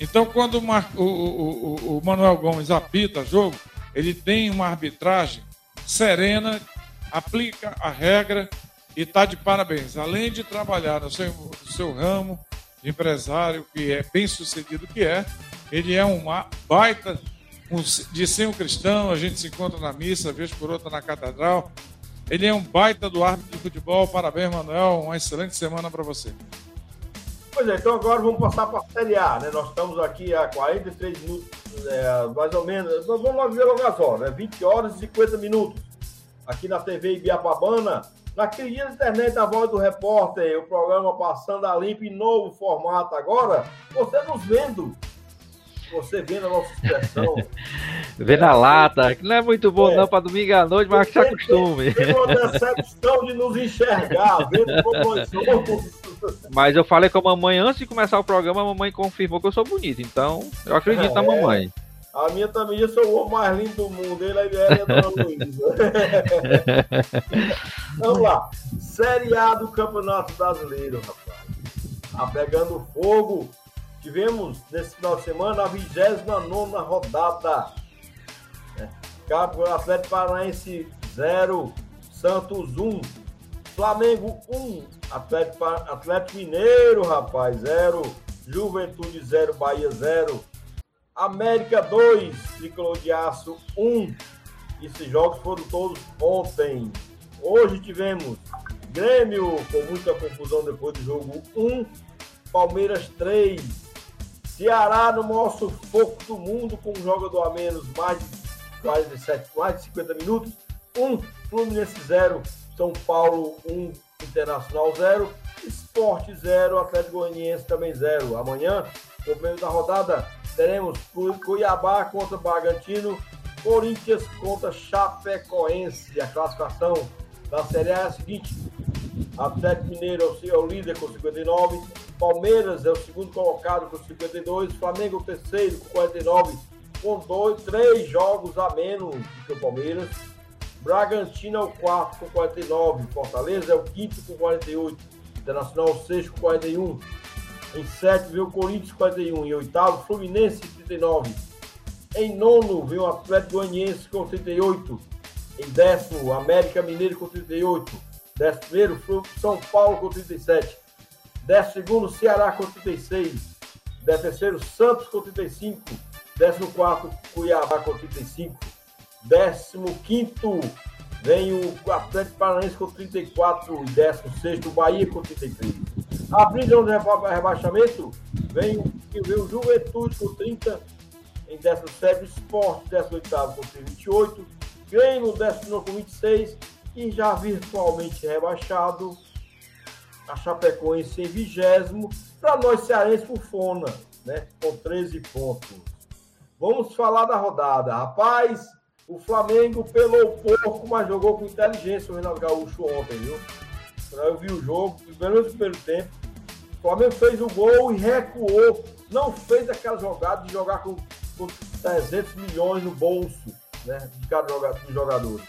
Então, quando o, o, o, o Manuel Gomes apita jogo, ele tem uma arbitragem serena, aplica a regra e está de parabéns. Além de trabalhar no seu, no seu ramo, empresário que é bem sucedido que é. Ele é uma baita um, de ser um cristão, a gente se encontra na missa, vez por outra na catedral. Ele é um baita do árbitro de futebol. Parabéns, Manuel. Uma excelente semana para você. Pois é, então agora vamos passar para a Série A, né? Nós estamos aqui há 43 minutos, é, mais ou menos. Nós vamos logo ver logo as horas, né? 20 horas e 50 minutos. Aqui na TV Ibiapabana, naquele dia da internet da Voz do Repórter, o programa Passando a Limpo em novo formato agora, você nos vendo você vendo a nossa expressão. Vê na lata, que não é muito bom é. não para domingo à noite, mas que se acostume. Tem uma decepção de nos enxergar, vendo como nós somos. Mas eu falei com a mamãe antes de começar o programa, a mamãe confirmou que eu sou bonito, então eu acredito é. na mamãe. A minha também, eu sou o homem mais lindo do mundo, ele é a Dona Luísa. Vamos lá. Série A do Campeonato Brasileiro, rapaz. Tá pegando fogo Tivemos nesse final de semana a 29 rodada. Né? Cabo Atlético Paranaense 0, Santos 1, Flamengo 1, Atlético, Atlético Mineiro, rapaz, 0, Juventude 0, Bahia 0, América 2, Tricolor de Aço 1. Esses jogos foram todos ontem. Hoje tivemos Grêmio com muita confusão depois do jogo 1, Palmeiras 3, Ceará no maior sufoco do mundo, com um jogador a menos, mais de 47, mais de 50 minutos. Um, Fluminense 0, São Paulo 1, um, Internacional 0, Esporte 0, Atlético Goianiense também 0. Amanhã, no meio da rodada, teremos Cuiabá contra Bragantino, Corinthians contra Chapecoense. A classificação da Série A é a seguinte: Atlético Mineiro é o líder com 59, Palmeiras é o segundo colocado com 52, Flamengo o terceiro com 49, com dois, três jogos a menos do que o Palmeiras. Bragantino é o quarto com 49, Fortaleza é o quinto com 48, Internacional o sexto com 41. Em sétimo veio o Corinthians 41, em oitavo Fluminense 39. Em nono veio o Atlético Goianiense com 38. Em décimo, América Mineiro com 38. Décimo primeiro, São Paulo com 37. 12 Ceará com 36. 13 Santos com 35. 14 Cuiabá com 35. 15 vem o Atlético Paranaense com 34 e 16 o Bahia com 33. Abrindo o rebaixamento, vem o, vem o Juventude com 30, em 17 Esporte, 18 com 28, Grêmio 19 com 26 já virtualmente rebaixado a Chapecoense em vigésimo, para nós cearenses Fufona, né, com 13 pontos. Vamos falar da rodada. Rapaz, o Flamengo pelou pouco, mas jogou com inteligência o Renato Gaúcho ontem, viu? Eu vi o jogo, pelo menos no primeiro tempo. O Flamengo fez o gol e recuou. Não fez aquela jogada de jogar com, com 300 milhões no bolso né, de cada jogador.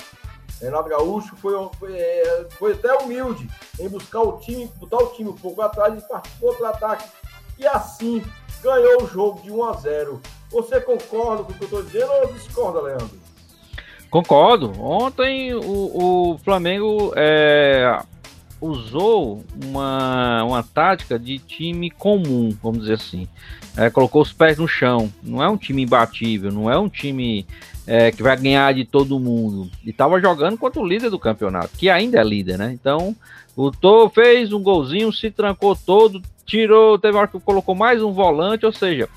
Renato Gaúcho foi, foi, é, foi, até humilde em buscar o time, botar o time um pouco atrás e partir para ataque. E assim ganhou o jogo de 1 a 0. Você concorda com o que eu estou dizendo ou discorda, Leandro? Concordo. Ontem o, o Flamengo é, usou uma, uma tática de time comum, vamos dizer assim. É, colocou os pés no chão. Não é um time imbatível, não é um time é, que vai ganhar de todo mundo. E estava jogando contra o líder do campeonato, que ainda é líder, né? Então, o Tô fez um golzinho, se trancou todo, tirou, teve hora que colocou mais um volante, ou seja,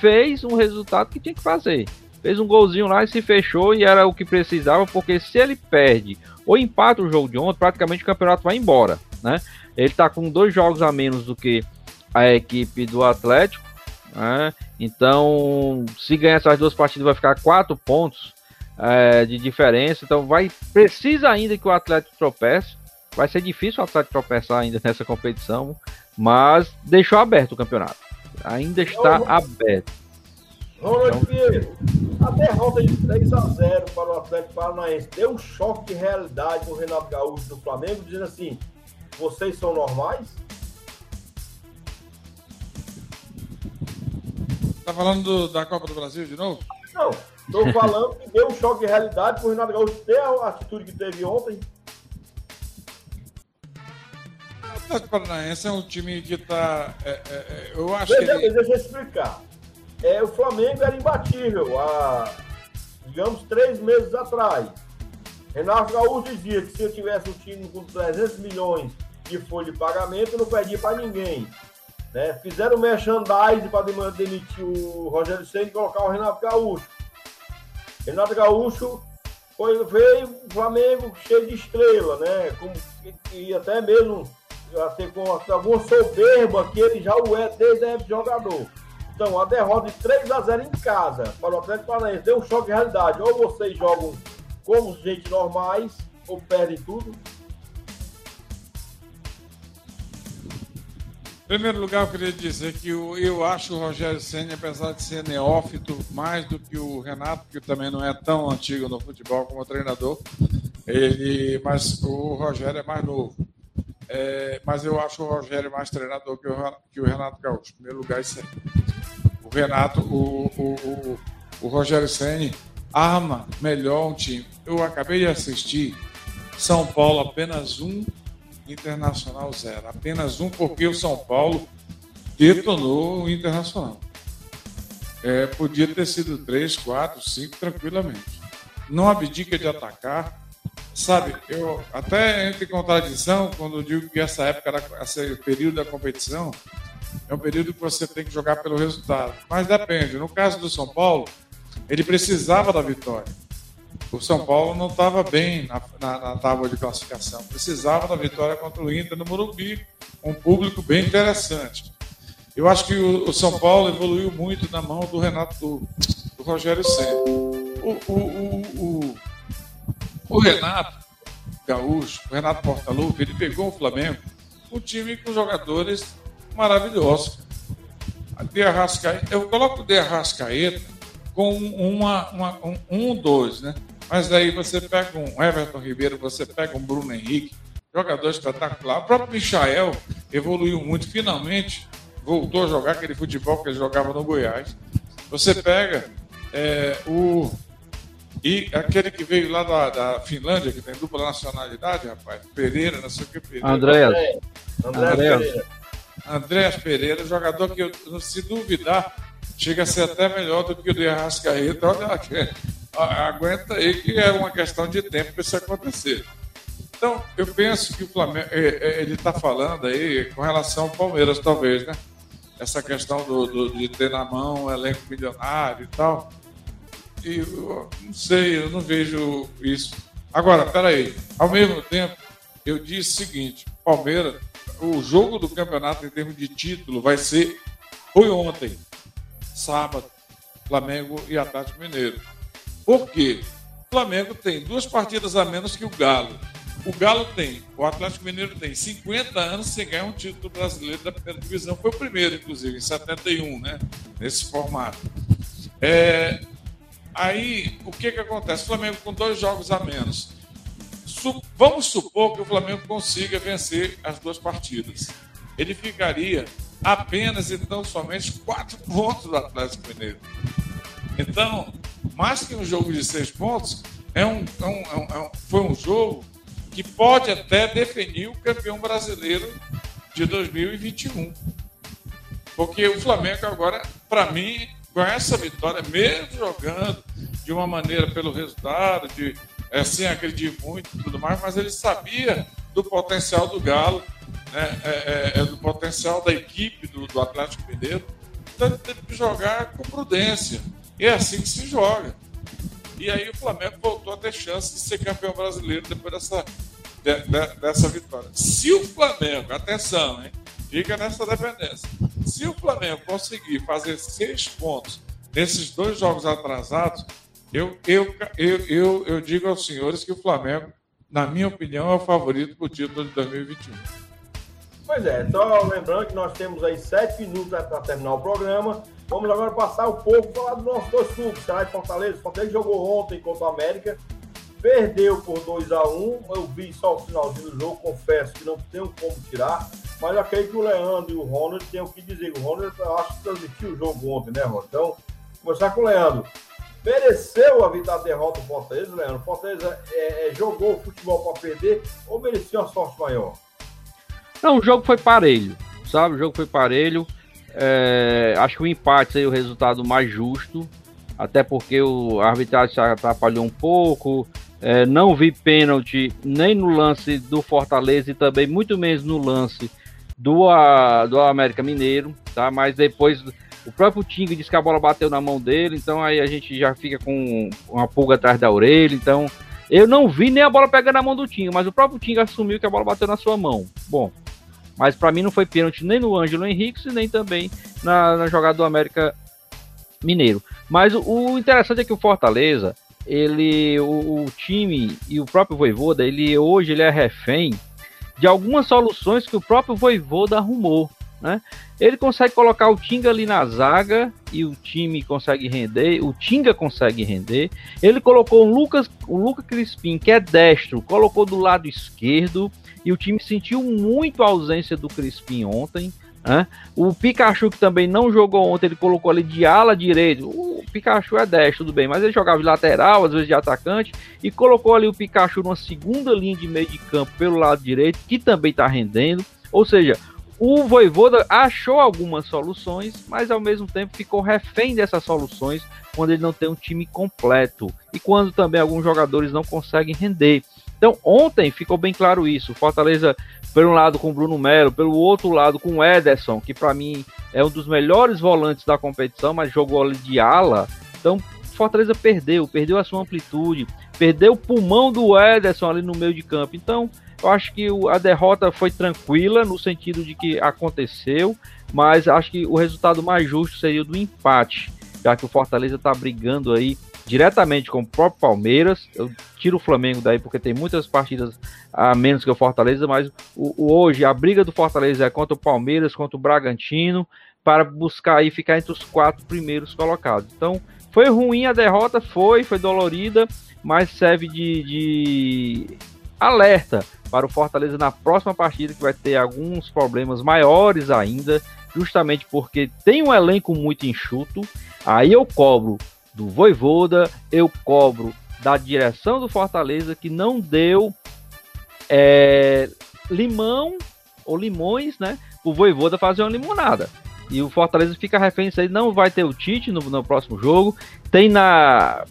fez um resultado que tinha que fazer. Fez um golzinho lá e se fechou e era o que precisava, porque se ele perde ou empata o jogo de ontem, praticamente o campeonato vai embora, né? Ele tá com dois jogos a menos do que a equipe do Atlético né? Então, se ganhar essas duas partidas, vai ficar quatro pontos é, de diferença. Então, vai precisa ainda que o Atlético tropece. Vai ser difícil o Atlético tropeçar ainda nessa competição, mas deixou aberto o campeonato. Ainda está aberto. Ronald então... Pinheiro, a derrota de 3 a 0 para o Atlético Paranaense deu um choque de realidade no Renato Gaúcho do Flamengo, dizendo assim: vocês são normais? Tá falando do, da Copa do Brasil de novo? Não, estou falando que deu um choque de realidade para o Renato Gaúcho ter a atitude que teve ontem. Atlético Paranaense é um time que está. É, é, é, eu acho deixa, que. Ele... Deixa eu explicar. É, o Flamengo era imbatível há, digamos, três meses atrás. Renato Gaúcho dizia que se eu tivesse um time com 300 milhões de folha de pagamento, eu não perdia para ninguém. Né? Fizeram merchandising para demitir o Rogério Senna e colocar o Renato Gaúcho. Renato Gaúcho foi, veio o Flamengo cheio de estrela, né? Como, e até mesmo até com alguma soberba que ele já o é desde a época jogador. Então, a derrota de 3 a 0 em casa para o Atlético Paranaense deu um choque de realidade. Ou vocês jogam como gente normais, ou perdem tudo, Em primeiro lugar, eu queria dizer que eu, eu acho o Rogério Senna, apesar de ser neófito, mais do que o Renato, que também não é tão antigo no futebol como treinador, ele, mas o Rogério é mais novo. É, mas eu acho o Rogério mais treinador que o, que o Renato Gaúcho. Em primeiro lugar, isso aí. O Renato, o, o, o, o Rogério Senna arma melhor um time. Eu acabei de assistir São Paulo apenas um Internacional zero. Apenas um, porque o São Paulo detonou o Internacional. É, podia ter sido três, quatro, cinco, tranquilamente. Não abdica de atacar. Sabe, eu até entro em contradição quando eu digo que essa época, era, esse período da competição, é um período que você tem que jogar pelo resultado. Mas depende. No caso do São Paulo, ele precisava da vitória o São Paulo não estava bem na, na, na, tábua de classificação. Precisava da vitória contra o Inter no Morumbi, um público bem interessante. Eu acho que o, o São Paulo evoluiu muito na mão do Renato do, do Rogério Senna. O, o, o, Renato Gaúcho, o Renato Portaluppi, ele pegou o Flamengo, um time com jogadores maravilhosos. De Arrascaeta, eu coloco o De Arrascaeta com uma, uma, um, um, dois, né? Mas aí você pega um Everton Ribeiro, você pega um Bruno Henrique, jogador espetacular. O próprio Michael evoluiu muito, finalmente voltou a jogar aquele futebol que ele jogava no Goiás. Você pega é, o. E aquele que veio lá da, da, Finlândia, que tem dupla nacionalidade, rapaz, Pereira, não sei o que, Pereira. Andréas. Andréas Pereira. Andréas Pereira, jogador que, eu, se duvidar, chega a ser até melhor do que o de Arrascaeta. Olha aguenta aí que é uma questão de tempo para isso acontecer. Então, eu penso que o Flamengo, é, é, ele está falando aí com relação ao Palmeiras, talvez, né? Essa questão do, do, de ter na mão um elenco milionário e tal. E eu não sei, eu não vejo isso. Agora, peraí, ao mesmo tempo, eu disse o seguinte: Palmeiras, o jogo do campeonato em termos de título vai ser. Foi ontem sábado, Flamengo e Atlético Mineiro. Por quê? O Flamengo tem duas partidas a menos que o Galo. O Galo tem, o Atlético Mineiro tem 50 anos sem ganhar um título brasileiro da primeira divisão. Foi o primeiro, inclusive, em 71, né? Nesse formato. É, aí, o que, que acontece? O Flamengo com dois jogos a menos. Su vamos supor que o Flamengo consiga vencer as duas partidas. Ele ficaria apenas e tão somente quatro pontos do Atlético Mineiro. Então, mais que um jogo de seis pontos, é um, é um, é um, é foi um jogo que pode até definir o campeão brasileiro de 2021. Porque o Flamengo agora, para mim, com essa vitória, mesmo jogando de uma maneira pelo resultado, de assim, acredito muito e tudo mais, mas ele sabia do potencial do Galo né, é, é, é, do potencial da equipe do, do Atlético Mineiro, então ele teve que jogar com prudência. E é assim que se joga. E aí o Flamengo voltou a ter chance de ser campeão brasileiro depois dessa, de, de, dessa vitória. Se o Flamengo, atenção, hein, fica nessa dependência. Se o Flamengo conseguir fazer seis pontos nesses dois jogos atrasados, eu, eu, eu, eu, eu digo aos senhores que o Flamengo, na minha opinião, é o favorito para o título de 2021. Pois é, só lembrando que nós temos aí sete minutos para terminar o programa. Vamos agora passar um pouco, falar dos nossos dois clubes, Ceará de Fortaleza. Fortaleza jogou ontem contra o América, perdeu por 2 a 1 um. Eu vi só o finalzinho do jogo, confesso que não tenho como tirar, mas eu acredito que o Leandro e o Ronald têm o que dizer. O Ronald, eu acho que transmitiu o jogo ontem, né, Ronald? Então, começar com o Leandro. Mereceu a vitória derrota do Fortaleza, Leandro? Fortaleza é, é, jogou o futebol para perder ou merecia uma sorte maior? Não, o jogo foi parelho, sabe? O jogo foi parelho. É, acho que o empate seria o resultado mais justo, até porque o arbitragem se atrapalhou um pouco. É, não vi pênalti nem no lance do Fortaleza e também muito menos no lance do, a, do América Mineiro, tá? Mas depois o próprio Tinga disse que a bola bateu na mão dele, então aí a gente já fica com uma pulga atrás da orelha. Então eu não vi nem a bola pegando na mão do Tinga, mas o próprio Tinga assumiu que a bola bateu na sua mão. Bom, mas para mim não foi pênalti nem no Ângelo Henrique, nem também na, na jogada do América Mineiro. Mas o, o interessante é que o Fortaleza, ele, o, o, time e o próprio Voivoda, ele hoje ele é refém de algumas soluções que o próprio Voivoda arrumou. Né? Ele consegue colocar o Tinga ali na zaga e o time consegue render, o Tinga consegue render. Ele colocou o Lucas, o Lucas Crispim, que é destro, colocou do lado esquerdo e o time sentiu muito a ausência do Crispim ontem. Né? O Pikachu, que também não jogou ontem, ele colocou ali de ala direito. O Pikachu é destro, tudo bem, mas ele jogava de lateral, às vezes de atacante, e colocou ali o Pikachu numa segunda linha de meio de campo pelo lado direito, que também está rendendo. Ou seja, o Voivoda achou algumas soluções, mas ao mesmo tempo ficou refém dessas soluções quando ele não tem um time completo e quando também alguns jogadores não conseguem render. Então, ontem ficou bem claro isso. Fortaleza, por um lado, com Bruno Melo, pelo outro lado, com Ederson, que para mim é um dos melhores volantes da competição, mas jogou ali de ala. Então, Fortaleza perdeu, perdeu a sua amplitude, perdeu o pulmão do Ederson ali no meio de campo. Então, eu acho que a derrota foi tranquila, no sentido de que aconteceu, mas acho que o resultado mais justo seria o do empate, já que o Fortaleza está brigando aí diretamente com o próprio Palmeiras. Eu tiro o Flamengo daí porque tem muitas partidas a menos que o Fortaleza, mas o, o, hoje a briga do Fortaleza é contra o Palmeiras, contra o Bragantino, para buscar aí ficar entre os quatro primeiros colocados. Então, foi ruim a derrota, foi, foi dolorida, mas serve de, de alerta para o Fortaleza na próxima partida, que vai ter alguns problemas maiores ainda, justamente porque tem um elenco muito enxuto. Aí eu cobro do Voivoda, eu cobro da direção do Fortaleza que não deu é, limão ou limões, né? O Voivoda fazer uma limonada. E o Fortaleza fica refém disso aí, não vai ter o Tite no, no próximo jogo. Tem na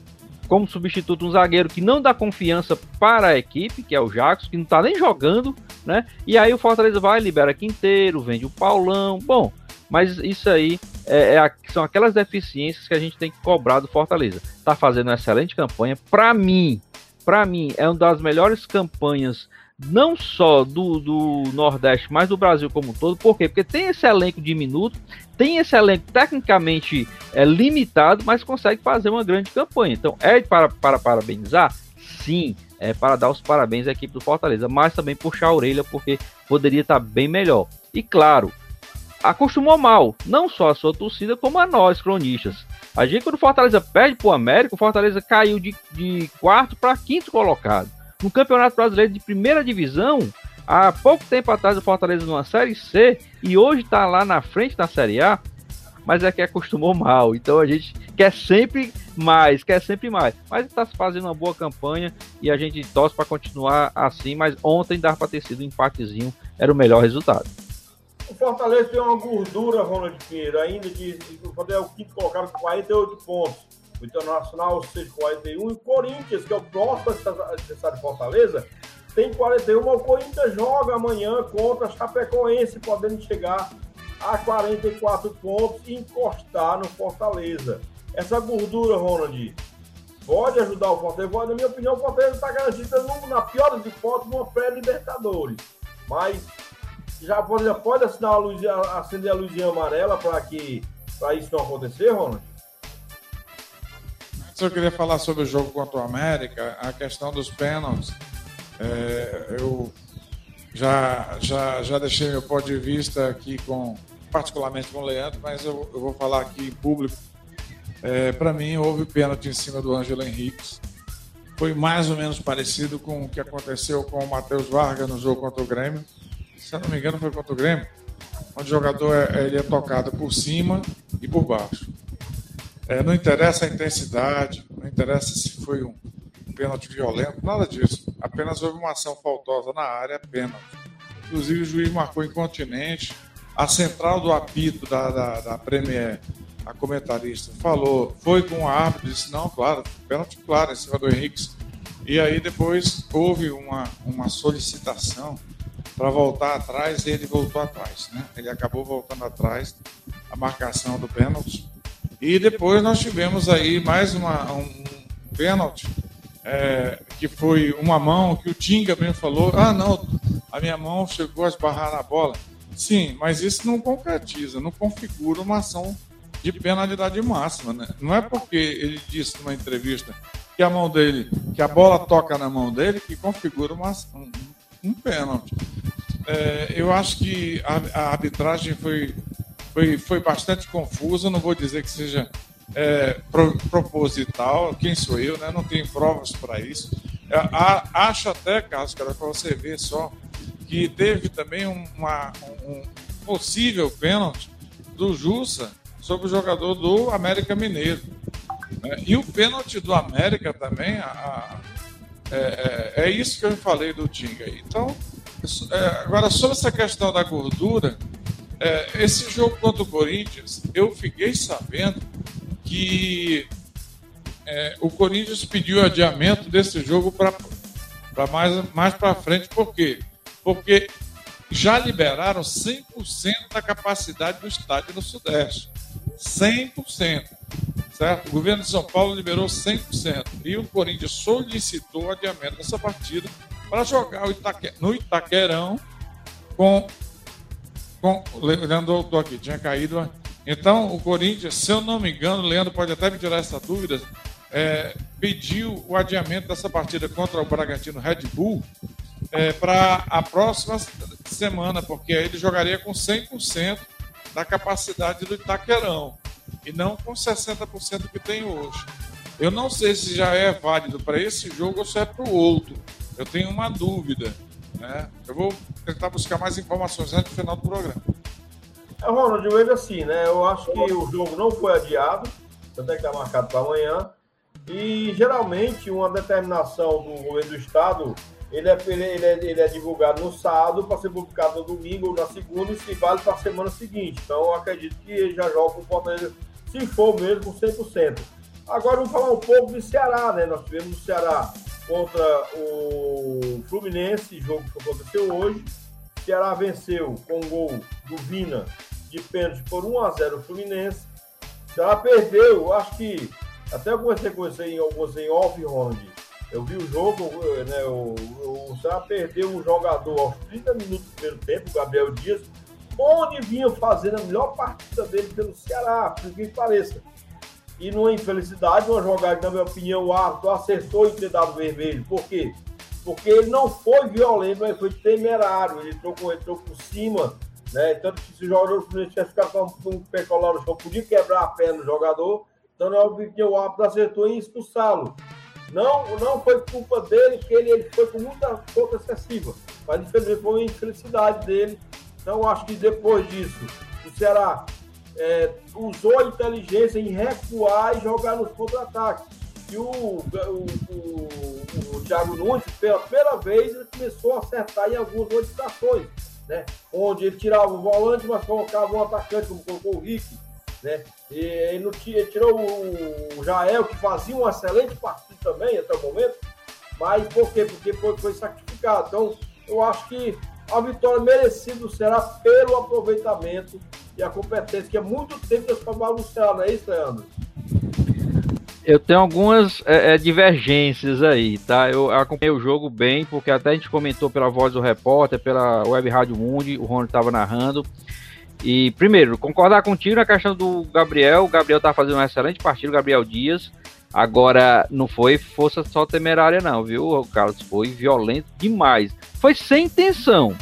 como substituto um zagueiro que não dá confiança para a equipe, que é o Jacos, que não tá nem jogando, né? E aí o Fortaleza vai, libera Quinteiro, vende o Paulão. Bom, mas isso aí é, é, são aquelas deficiências que a gente tem que cobrar do Fortaleza. Tá fazendo uma excelente campanha. Para mim, para mim, é uma das melhores campanhas não só do, do Nordeste, mas do Brasil como um todo. Por quê? Porque tem esse elenco diminuto, tem esse elenco tecnicamente é, limitado, mas consegue fazer uma grande campanha. Então, é para, para parabenizar? Sim, é para dar os parabéns à equipe do Fortaleza, mas também puxar a orelha, porque poderia estar bem melhor. E claro, acostumou mal, não só a sua torcida, como a nós, cronistas. A gente, quando o Fortaleza perde para o América, o Fortaleza caiu de, de quarto para quinto colocado. No Campeonato Brasileiro de Primeira Divisão, há pouco tempo atrás o Fortaleza numa Série C e hoje está lá na frente da Série A, mas é que acostumou mal. Então a gente quer sempre mais, quer sempre mais. Mas está fazendo uma boa campanha e a gente torce para continuar assim. Mas ontem dava para ter sido um empatezinho, era o melhor resultado. O Fortaleza tem uma gordura, Ronald Pinheiro, ainda de, de, de é o quinto colocado com 48 pontos. O Internacional, 6 41. E o Corinthians, que é o próximo adversário de Fortaleza, tem 41. O Corinthians joga amanhã contra a Chapecoense, podendo chegar a 44 pontos e encostar no Fortaleza. Essa gordura, Ronald, pode ajudar o Fortaleza. Na minha opinião, o Fortaleza está garantido, na pior de fotos, uma pré-Libertadores. Mas já pode, já pode a luz, acender a luzinha amarela para que para isso não acontecer, Ronald? Antes eu queria falar sobre o jogo contra o América, a questão dos pênaltis. É, eu já, já, já deixei meu ponto de vista aqui com particularmente com o Leandro, mas eu, eu vou falar aqui em público. É, para mim, houve pênalti em cima do Ângelo Henrique. Foi mais ou menos parecido com o que aconteceu com o Matheus Vargas no jogo contra o Grêmio se eu não me engano, foi contra o Grêmio, onde o jogador é, ele é tocado por cima e por baixo. É, não interessa a intensidade, não interessa se foi um, pênalti violento, nada disso. Apenas houve uma ação faltosa na área, pênalti. inclusive o juiz marcou incontinente. A central do apito da, da, da Premier, a comentarista, falou, foi com o árbitro, disse, não, claro, pênalti claro em cima do Henrique. E aí depois houve uma, uma solicitação para voltar atrás e ele voltou atrás. Né? Ele acabou voltando atrás a marcação do pênalti. E depois nós tivemos aí mais uma, um, pênalti, é, que foi uma mão que o Tinga mesmo falou: ah, não, a minha mão chegou a esbarrar na bola. Sim, mas isso não concretiza, não configura uma ação de penalidade máxima. Né? Não é porque ele disse numa entrevista que a mão dele, que a bola toca na mão dele, que configura uma, um, um pênalti. É, eu acho que a, a, arbitragem foi, foi, foi bastante confusa, não vou dizer que seja é, pro, proposital, quem sou eu, né? não tenho provas para isso. É, a, acho até, Carlos, para você ver só, que teve também uma, um possível pênalti do Jussa sobre o jogador do América Mineiro. Né? E o pênalti do América também, a, é, é, é, isso que eu falei do Tinga. Então, é, agora, sobre essa questão da gordura, é, esse jogo contra o Corinthians, eu fiquei sabendo que é, o Corinthians pediu adiamento desse jogo para mais, mais para frente, por quê? Porque já liberaram 100% da capacidade do estádio no Sudeste. 100%. Certo? O governo de São Paulo liberou 100%. E o Corinthians solicitou o adiamento dessa partida para jogar Itaque... no Itaquerão com. Com... Leandro, estou aqui, tinha caído. Então, o Corinthians, se eu não me engano, Leandro pode até me tirar essa dúvida, é, pediu o adiamento dessa partida contra o Bragantino Red Bull é, para a próxima semana, porque aí ele jogaria com 100% da capacidade do Itaquerão e não com 60% que tem hoje. Eu não sei se já é válido para esse jogo ou se é para o outro. Eu tenho uma dúvida. Né? Eu vou tentar buscar mais informações antes do final do programa. É, Ronald, eu vejo assim, né? Eu acho que o jogo não foi adiado, tanto é que está marcado para amanhã. E geralmente uma determinação do governo do estado ele é, ele, é, ele é divulgado no sábado para ser publicado no domingo ou na segunda e se vale para a semana seguinte. Então eu acredito que ele já joga com o Fortaleza, se for mesmo, 100%. Agora vamos falar um pouco do Ceará, né? Nós tivemos o Ceará contra o Fluminense, jogo que aconteceu hoje. Ceará venceu com o gol do Vina de pênalti por 1 a 0 o Fluminense. Ceará perdeu, acho que até eu comecei com você em, você em off, Ronald. Eu vi o jogo, né, o, o Ceará perdeu um jogador aos 30 minutos do primeiro tempo, o Gabriel Dias, onde vinha fazendo a melhor partida dele pelo Ceará, por que pareça e numa infelicidade, uma jogada na minha opinião, o árbitro acertou em ter dado vermelho. Por quê? Porque ele não foi violento, mas foi temerário. Ele entrou, com, entrou por cima, né? Tanto que se o jogador tivesse ficado com um pé colado no chão, podia quebrar a perna do jogador. Então, na minha opinião, o árbitro acertou em expulsá-lo. Não, não foi culpa dele, que ele, ele foi com muita força excessiva. Mas, infelizmente, foi uma infelicidade dele. Então, acho que depois disso, o Ceará é, usou a inteligência em recuar e jogar nos contra-ataques. E o, o, o, o, Thiago Nunes, pela primeira vez, ele começou a acertar em algumas modificações, né? Onde ele tirava o volante, mas colocava um atacante, como colocou o Rick, né? E ele, não tinha, ele tirou o, Jael, que fazia um excelente partido também até o momento, mas por quê? Porque foi, foi sacrificado. Então, eu acho que a vitória merecida será pelo aproveitamento e a competência, que é muito tempo para Ceará, não é isso, Leandro? Eu tenho algumas é, é, divergências aí, tá? Eu acompanhei o jogo bem, porque até a gente comentou pela voz do repórter, pela Web Rádio Mundi, o Rony estava narrando. E, primeiro, concordar contigo na questão do Gabriel. O Gabriel tá fazendo uma excelente partida, o Gabriel Dias. Agora, não foi força só temerária, não, viu, Carlos? Foi violento demais. Foi sem intenção.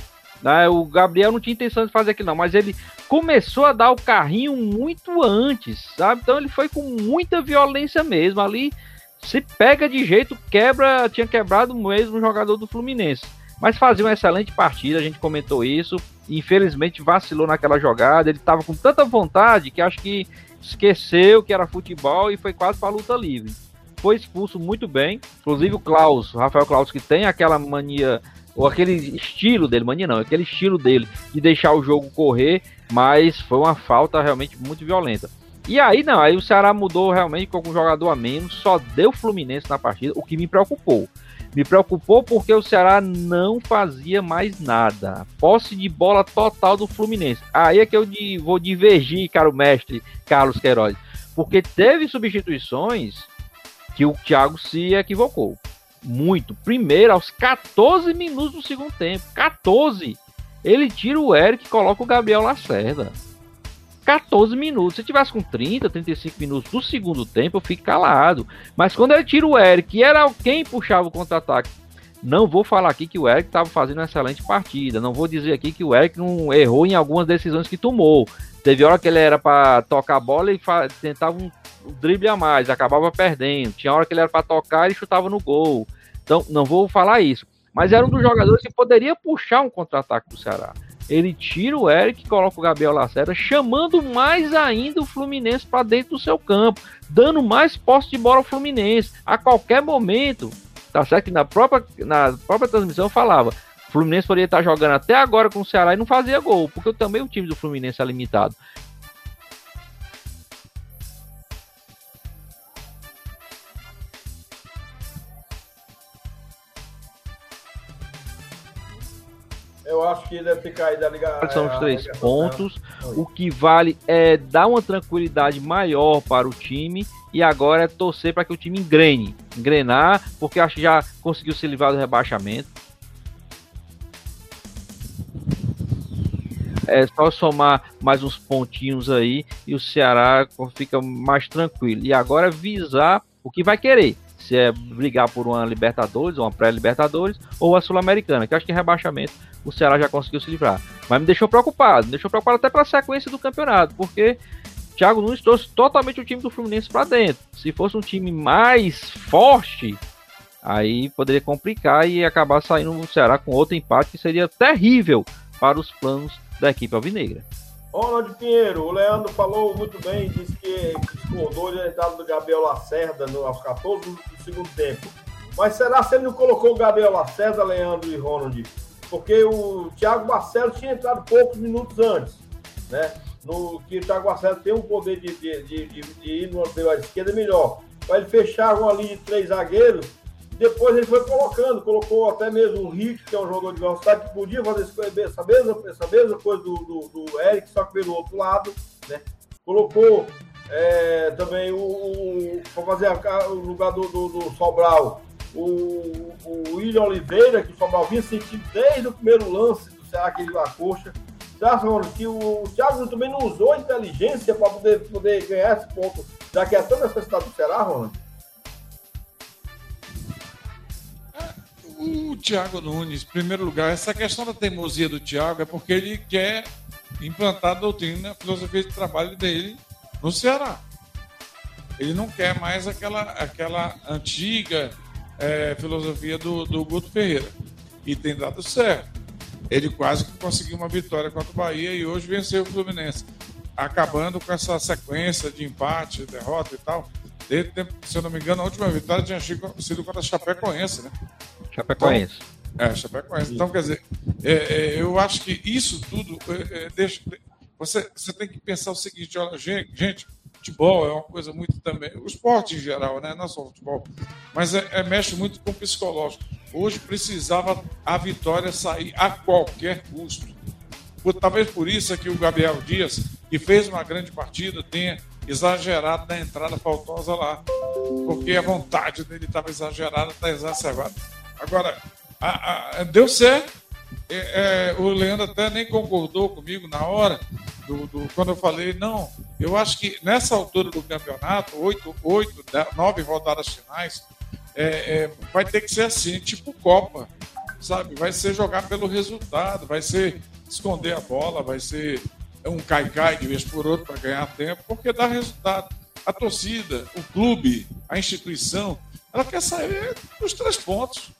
Né? O Gabriel não tinha intenção de fazer aquilo, não, mas ele começou a dar o carrinho muito antes, sabe? Então ele foi com muita violência mesmo. Ali se pega de jeito, quebra, tinha quebrado mesmo o jogador do Fluminense. Mas fazia uma excelente partida, a gente comentou isso. Infelizmente vacilou naquela jogada. Ele estava com tanta vontade que acho que esqueceu que era futebol e foi quase para luta livre. Foi expulso muito bem. Inclusive o Klaus, Rafael Klaus, que tem aquela mania ou aquele estilo dele, mania não, aquele estilo dele de deixar o jogo correr, mas foi uma falta realmente muito violenta. E aí não, aí o Ceará mudou realmente com algum jogador a menos, só deu Fluminense na partida, o que me preocupou. Me preocupou porque o Ceará não fazia mais nada. Posse de bola total do Fluminense. Aí é que eu vou divergir, caro mestre Carlos Queiroz. Porque teve substituições que o Thiago se equivocou. Muito. Primeiro, aos 14 minutos do segundo tempo. 14. Ele tira o Eric e coloca o Gabriel Lacerda. 14 minutos. Se tivesse com 30, 35 minutos do segundo tempo, eu fico calado. Mas quando ele tira o Eric, que era quem puxava o contra-ataque, não vou falar aqui que o Eric estava fazendo uma excelente partida. Não vou dizer aqui que o Eric não errou em algumas decisões que tomou. Teve hora que ele era para tocar a bola e tentava um drible a mais, acabava perdendo. Tinha hora que ele era para tocar e chutava no gol. Então, não vou falar isso. Mas era um dos jogadores que poderia puxar um contra-ataque do Ceará. Ele tira o Eric coloca o Gabriel Lacerda, chamando mais ainda o Fluminense para dentro do seu campo, dando mais posse de bola ao Fluminense. A qualquer momento, tá certo que na própria, na própria transmissão falava, o Fluminense poderia estar jogando até agora com o Ceará e não fazia gol, porque também o time do Fluminense é limitado. Eu acho que deve ter caído a ligação. São os três pontos. O que vale é dar uma tranquilidade maior para o time e agora é torcer para que o time engrene. Engrenar, porque acho que já conseguiu se livrar do rebaixamento. É só somar mais uns pontinhos aí e o Ceará fica mais tranquilo. E agora visar o que vai querer. Se é brigar por uma Libertadores, uma pré-Libertadores ou a Sul-Americana, que acho que é rebaixamento o Ceará já conseguiu se livrar. Mas me deixou preocupado, me deixou preocupado até para a sequência do campeonato, porque Thiago Nunes trouxe totalmente o time do Fluminense para dentro. Se fosse um time mais forte, aí poderia complicar e acabar saindo o Ceará com outro empate que seria terrível para os planos da equipe alvinegra. Ronald Pinheiro, o Leandro falou muito bem, disse que discordou de entrada do Gabriel Lacerda no, aos 14 do segundo tempo. Mas será que ele não colocou o Gabriel Lacerda, Leandro e Ronald, porque o Thiago Marcelo tinha entrado poucos minutos antes, né? No, que o Thiago Marcelo tem um poder de, de, de, de, de ir no lateral esquerda melhor. Para ele fechar uma linha de três zagueiros, depois ele foi colocando, colocou até mesmo o Rick, que é um jogador de velocidade, que podia fazer essa mesma, essa mesma coisa do, do, do Eric, só que pelo outro lado, né? Colocou é, também o, o para fazer a, o lugar do, do, do Sobral, o, o William Oliveira, que o Sobral vinha sentindo desde o primeiro lance do Ceará que ele deu a coxa. Acha, Ronald, que o Thiago também não usou inteligência para poder, poder ganhar esse ponto, já que é tanta necessidade do Ceará, Ronald? O Thiago Nunes, em primeiro lugar, essa questão da teimosia do Thiago é porque ele quer implantar a doutrina, a filosofia de trabalho dele no Ceará. Ele não quer mais aquela, aquela antiga é, filosofia do, do Guto Ferreira. E tem dado certo. Ele quase que conseguiu uma vitória contra o Bahia e hoje venceu o Fluminense. Acabando com essa sequência de empate, derrota e tal. Desde se eu não me engano, a última vitória tinha sido contra a Chapecoense, né? Chapecoense. Então, é, Chapecoense. Então, quer dizer, é, é, eu acho que isso tudo é, é deixa. Você, você tem que pensar o seguinte: olha, gente, gente futebol é uma coisa muito também, o esporte em geral, né? não só futebol, mas é, é, mexe muito com o psicológico. Hoje precisava a vitória sair a qualquer custo. Talvez por isso é que o Gabriel Dias, que fez uma grande partida, tenha exagerado na entrada faltosa lá, porque a vontade dele estava exagerada, está exacerbada. Agora, a, a, deu certo. É, é, o Leandro até nem concordou comigo na hora, do, do, quando eu falei, não, eu acho que nessa altura do campeonato, oito, oito nove rodadas finais, é, é, vai ter que ser assim, tipo Copa, sabe? Vai ser jogar pelo resultado, vai ser esconder a bola, vai ser um cai-cai de vez por outro para ganhar tempo, porque dá resultado. A torcida, o clube, a instituição, ela quer sair dos três pontos.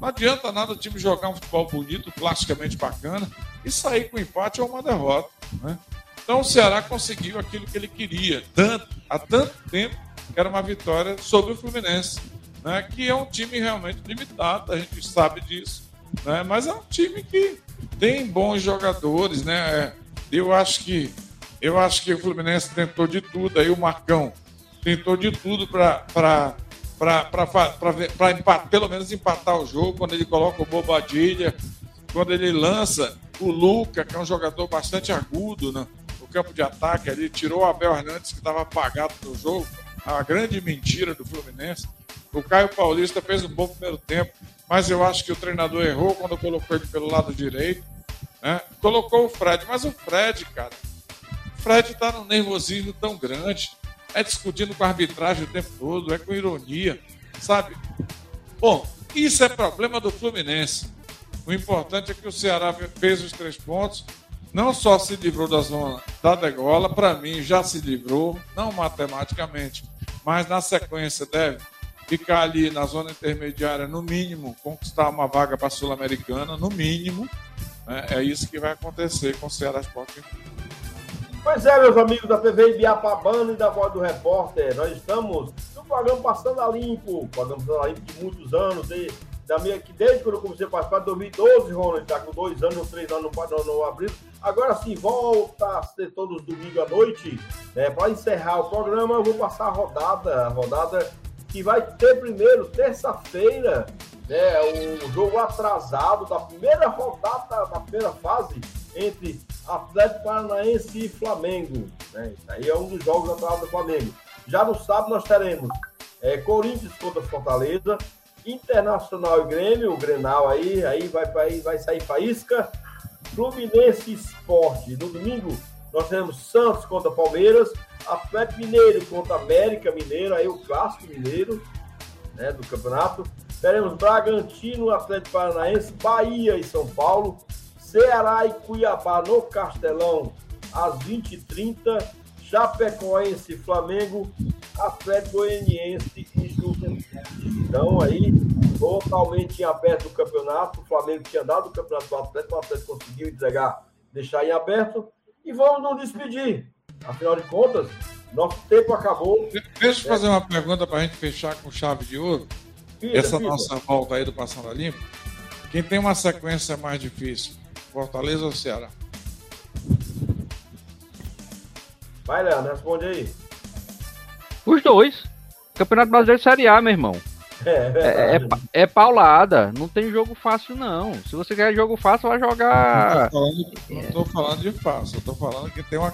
Não adianta nada o time jogar um futebol bonito, plasticamente bacana, e sair com empate ou uma derrota. Né? Então o Ceará conseguiu aquilo que ele queria, tanto, há tanto tempo, que era uma vitória sobre o Fluminense, né? que é um time realmente limitado, a gente sabe disso. Né? Mas é um time que tem bons jogadores, né? É, eu acho que eu acho que o Fluminense tentou de tudo, aí o Marcão tentou de tudo para para pelo menos empatar o jogo, quando ele coloca o Bobadilha, quando ele lança o Luca, que é um jogador bastante agudo no, no campo de ataque, ele tirou o Abel Hernandes, que estava apagado no jogo, a grande mentira do Fluminense. O Caio Paulista fez um bom primeiro tempo, mas eu acho que o treinador errou quando colocou ele pelo lado direito. Né? Colocou o Fred, mas o Fred, cara, o Fred está num nervosismo tão grande é discutindo com a arbitragem o tempo todo, é com ironia, sabe? Bom, isso é problema do Fluminense. O importante é que o Ceará fez os três pontos, não só se livrou da zona da degola, para mim já se livrou, não matematicamente, mas na sequência deve ficar ali na zona intermediária, no mínimo, conquistar uma vaga para a Sul-Americana, no mínimo. Né? É isso que vai acontecer com o Ceará Esporte Pois é, meus amigos da TV Ibiapabana e da Voz do Repórter, nós estamos no programa Passando a Limpo, programa Passando a Limpo de muitos anos, da minha, que desde quando eu comecei a participar, 2012, Ronald, está com dois anos ou três anos no, no, no abril. Agora sim, volta a ser todos domingo à noite. Né, Para encerrar o programa, eu vou passar a rodada, a rodada que vai ter primeiro, terça-feira, né, o jogo atrasado da primeira rodada, da primeira fase entre Atlético Paranaense e Flamengo. Né? Aí é um dos jogos atrás do Flamengo. Já no sábado nós teremos é, Corinthians contra Fortaleza, Internacional e Grêmio, o Grenal aí, aí vai, vai, vai sair faísca. Fluminense Esporte. No domingo nós teremos Santos contra Palmeiras, Atlético Mineiro contra América Mineiro, aí o clássico mineiro né, do campeonato. Teremos Bragantino, Atlético Paranaense, Bahia e São Paulo, Ceará e Cuiabá no Castelão, às 20h30. Chapecoense, Flamengo, Atlético Goianiense e Juventude. Então, aí, totalmente em aberto o campeonato. O Flamengo tinha dado o campeonato do Atlético, o Atlético conseguiu entregar, deixar em aberto. E vamos nos despedir. Afinal de contas, nosso tempo acabou. Deixa eu fazer uma pergunta para a gente fechar com chave de ouro. Essa nossa volta aí do Passando a Limpo. Quem tem uma sequência mais difícil, Fortaleza ou Ceará? Vai, Leandro, responde aí. Os dois. Campeonato Brasileiro Série A, meu irmão. É, é, é, é, paulada, não tem jogo fácil, não. Se você quer jogo fácil, vai jogar. Não tô falando, de fácil, eu tô falando que tem uma,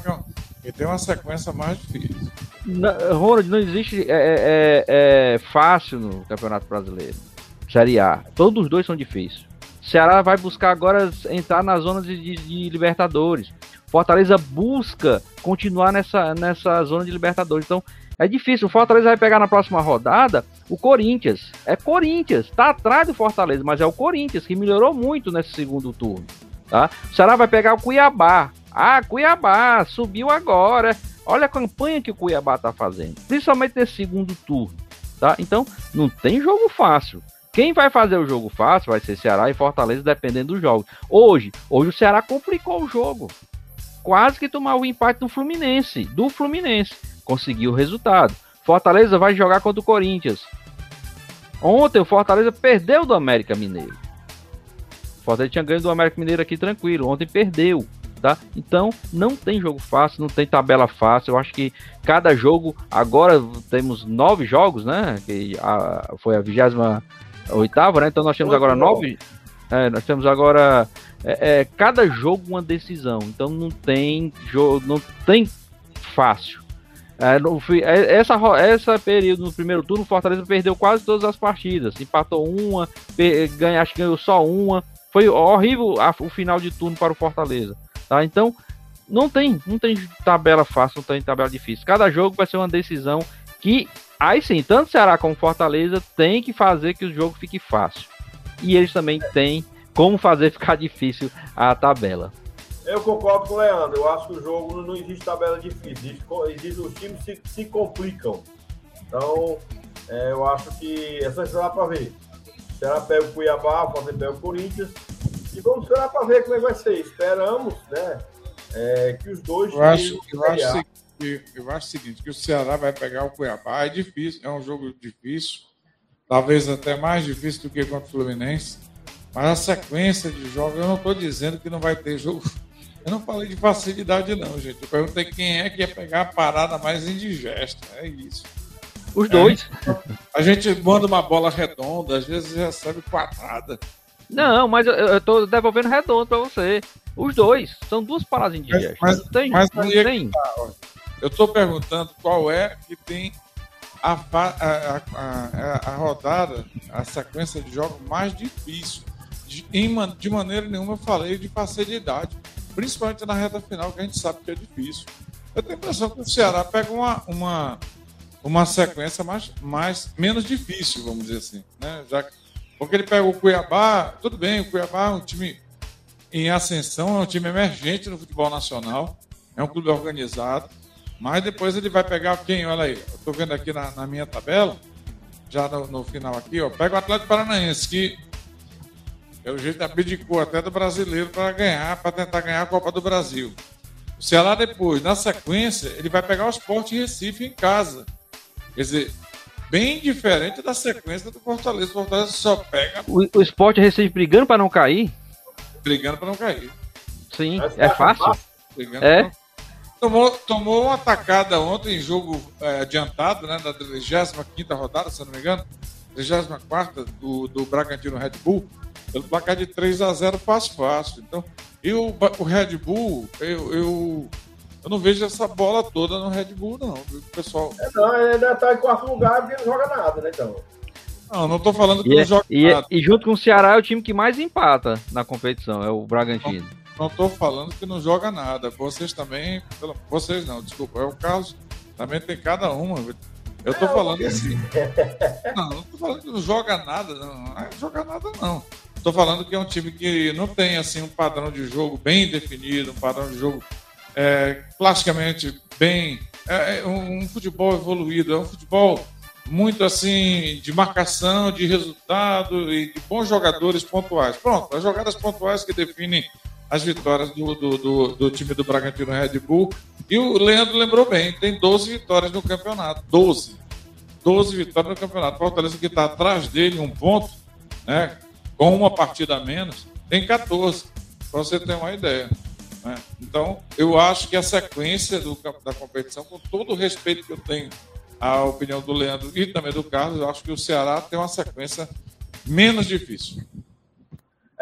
que tem uma sequência mais difícil. Ronald, não existe é, é, é, fácil no Campeonato Brasileiro. Série A. Todos os dois são difíceis. Ceará vai buscar agora entrar na zona de, de, de, Libertadores. Fortaleza busca continuar nessa, nessa zona de Libertadores. Então é difícil. O Fortaleza vai pegar na próxima rodada o Corinthians. É Corinthians. Está atrás do Fortaleza, mas é o Corinthians que melhorou muito nesse segundo turno. Tá? O Ceará vai pegar o Cuiabá. Ah, Cuiabá subiu agora. Olha a campanha que o Cuiabá está fazendo, principalmente nesse segundo turno. Tá? Então não tem jogo fácil. Quem vai fazer o jogo fácil vai ser Ceará e Fortaleza, dependendo do jogo. Hoje, hoje o Ceará complicou o jogo. Quase que tomou o empate do Fluminense, do Fluminense. Conseguiu o resultado. Fortaleza vai jogar contra o Corinthians. Ontem o Fortaleza perdeu do América Mineiro. O Fortaleza tinha ganho do América Mineiro aqui tranquilo. Ontem perdeu tá? Então não tem jogo fácil, não tem tabela fácil. Eu acho que cada jogo agora temos nove jogos, né? Que a, foi a vigésima oitava, né? Então nós temos agora nove. É, nós temos agora é, é, cada jogo uma decisão. Então não tem jogo, não tem fácil. É, no, é, essa, essa período no primeiro turno, o Fortaleza perdeu quase todas as partidas. Empatou uma, ganha, acho que ganhou só uma. Foi horrível a, o final de turno para o Fortaleza. Tá? Então, não tem, não tem tabela fácil, não tem tabela difícil. Cada jogo vai ser uma decisão que Aí sim, tanto Ceará como Fortaleza tem que fazer que o jogo fique fácil. E eles também têm como fazer ficar difícil a tabela. Eu concordo com o Leandro. Eu acho que o jogo não existe tabela difícil. Existe, os times se, se complicam. Então, é, eu acho que essa será para ver. Será pega o Cuiabá, fazer pega o Corinthians. E vamos esperar para ver como é que vai ser. Esperamos, né? É, que os dois. Eu acho, eu acho, que eu acho o seguinte, que o Ceará vai pegar o Cuiabá. É difícil, é um jogo difícil, talvez até mais difícil do que contra o Fluminense. Mas a sequência de jogos, eu não estou dizendo que não vai ter jogo. Eu não falei de facilidade, não, gente. Eu perguntei quem é que ia pegar a parada mais indigesta. É isso. Os dois. É, a gente manda uma bola redonda, às vezes recebe quadrada. Não, mas eu, eu tô devolvendo redondo para você. Os dois. São duas paradas indigestas. Mas, mas, tem, mas não tem. Tá, eu estou perguntando qual é que tem a, a, a, a, rodada, a sequência de jogos mais difícil. De, em, de maneira nenhuma eu falei de facilidade, principalmente na reta final, que a gente sabe que é difícil. Eu tenho a impressão que o Ceará pega uma, uma, uma sequência mais, mais, menos difícil, vamos dizer assim. Né? Já, porque ele pega o Cuiabá, tudo bem, o Cuiabá é um time em ascensão, é um time emergente no futebol nacional, é um clube organizado, mas depois ele vai pegar quem? Olha aí, eu tô vendo aqui na, na minha tabela, já no, no, final aqui, ó, pega o Atlético Paranaense, que é o jeito abdicou até do brasileiro para ganhar, para tentar ganhar a Copa do Brasil. O Ceará depois, na sequência, ele vai pegar o Sport Recife em casa. Quer dizer, bem diferente da sequência do Fortaleza. O Fortaleza só pega. O, o Sport Recife brigando para não cair? brigando para não cair. Sim, é fácil. Brigando é. Tomou, tomou uma atacada ontem em jogo é, adiantado, né, da 35 rodada, se não me engano, 34 do, do Bragantino Red Bull, pelo placar de 3 a 0 fácil, fácil. Então, eu, o Red Bull, eu, eu, eu não vejo essa bola toda no Red Bull, não, o pessoal. É, não, ele ainda está em quarto lugar porque não joga nada, né, então. Não, não tô falando que e, não é- joga e, é- nada. E junto com o Ceará é o time que mais empata na competição, é o Bragantino. Não, não tô falando que não joga nada. Vocês também. Vocês não, desculpa. É o Carlos. Também tem cada uma. Eu tô falando assim. Não, não tô falando que não joga nada, não. Não é joga nada, não. Tô falando que é um time que não tem assim um padrão de jogo bem definido, um padrão de jogo é, plasticamente bem. É, é um, um futebol evoluído, é um futebol muito assim de marcação, de resultado e de bons jogadores pontuais. Pronto, as jogadas pontuais que definem as vitórias do, do, do, do, time do Bragantino Red Bull. E o Leandro lembrou bem, tem 12 vitórias no campeonato. 12. 12 vitórias no campeonato. Fortaleza que está atrás dele, um ponto, né? Com uma partida a menos, tem 14. Para você ter uma ideia. Né? Então, eu acho que a sequência do, da competição, com todo o respeito que eu tenho a opinião do Leandro e também do Carlos, eu acho que o Ceará tem uma sequência menos difícil.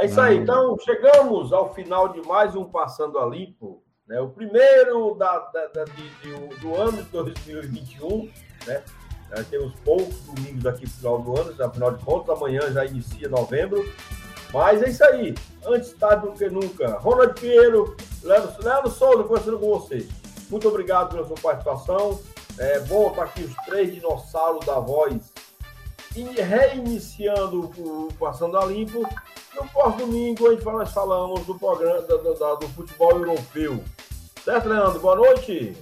É isso aí. Então, chegamos ao final de mais um Passando a Limpo. Né? O primeiro da, da, da de, de, do ano de 2021. Né? É, temos poucos domingos aqui no final do ano, afinal de contas, amanhã já inicia novembro. Mas é isso aí. Antes tarde do que nunca. Ronald Pinheiro, Leandro, Leandro Souza, conversando com vocês. Muito obrigado pela sua participação. É bom estar aqui os três dinossauros da voz e reiniciando o Passando a Limpo. No próximo domingo, a gente nós falamos do programa do, do, do futebol europeu. Certo, Leandro? Boa noite.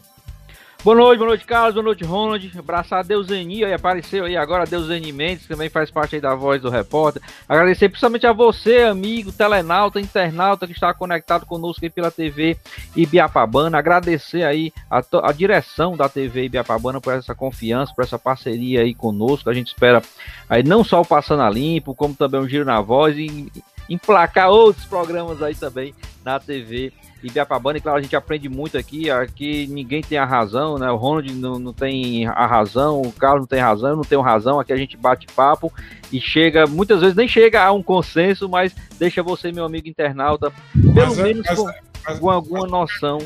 Boa noite, boa noite, Carlos, boa noite, Ronald. Abraçar a Deuseni, aí apareceu aí agora a Deuseni Mendes, que também faz parte aí da voz do repórter. Agradecer principalmente a você, amigo, telenauta, internauta que está conectado conosco aí pela TV Ibiapabana. Agradecer aí a, a direção da TV Ibiapabana por essa confiança, por essa parceria aí conosco. A gente espera aí não só o Passando a Limpo, como também um Giro na Voz e emplacar outros programas aí também na TV Ibiapabana, e claro, a gente aprende muito aqui, aqui ninguém tem a razão, né? O Ronald não, não tem a razão, o Carlos não tem razão, eu não tenho razão, aqui a gente bate papo e chega, muitas vezes nem chega a um consenso, mas deixa você, meu amigo internauta, pelo mas, é, menos mas, com, mas, com alguma noção.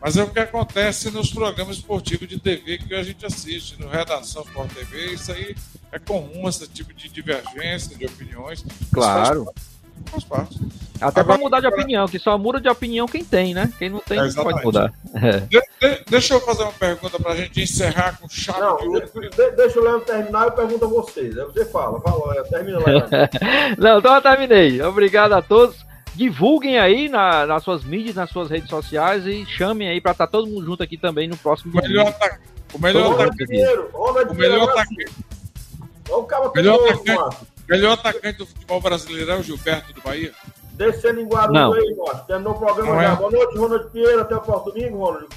Mas é o que acontece nos programas esportivos de TV que a gente assiste, no Redação Sport TV, isso aí é comum, esse tipo de divergência de opiniões. Claro. Faz faz parte. Até para mudar de opinião, que só muda de opinião quem tem, né? Quem não tem, é, não pode mudar. É. De, de, deixa eu fazer uma pergunta para a gente encerrar com chave não, de ouro. De, deixa o Leandro terminar e pergunta a vocês. Aí você fala, fala, termina, Leandro. não, então eu terminei. Obrigado a todos. Divulguem aí na, nas suas mídias, nas suas redes sociais e chamem aí para estar tá todo mundo junto aqui também no próximo o melhor ataque. O melhor atacante. O melhor atacante. O melhor atacante. Melhor atacante do futebol brasileiro é o Gilberto do Bahia? Descendo em Guarulhos aí, Márcio. Terminou o programa já. Boa noite, Ronald Pinheiro. Até o próximo domingo, Ronald.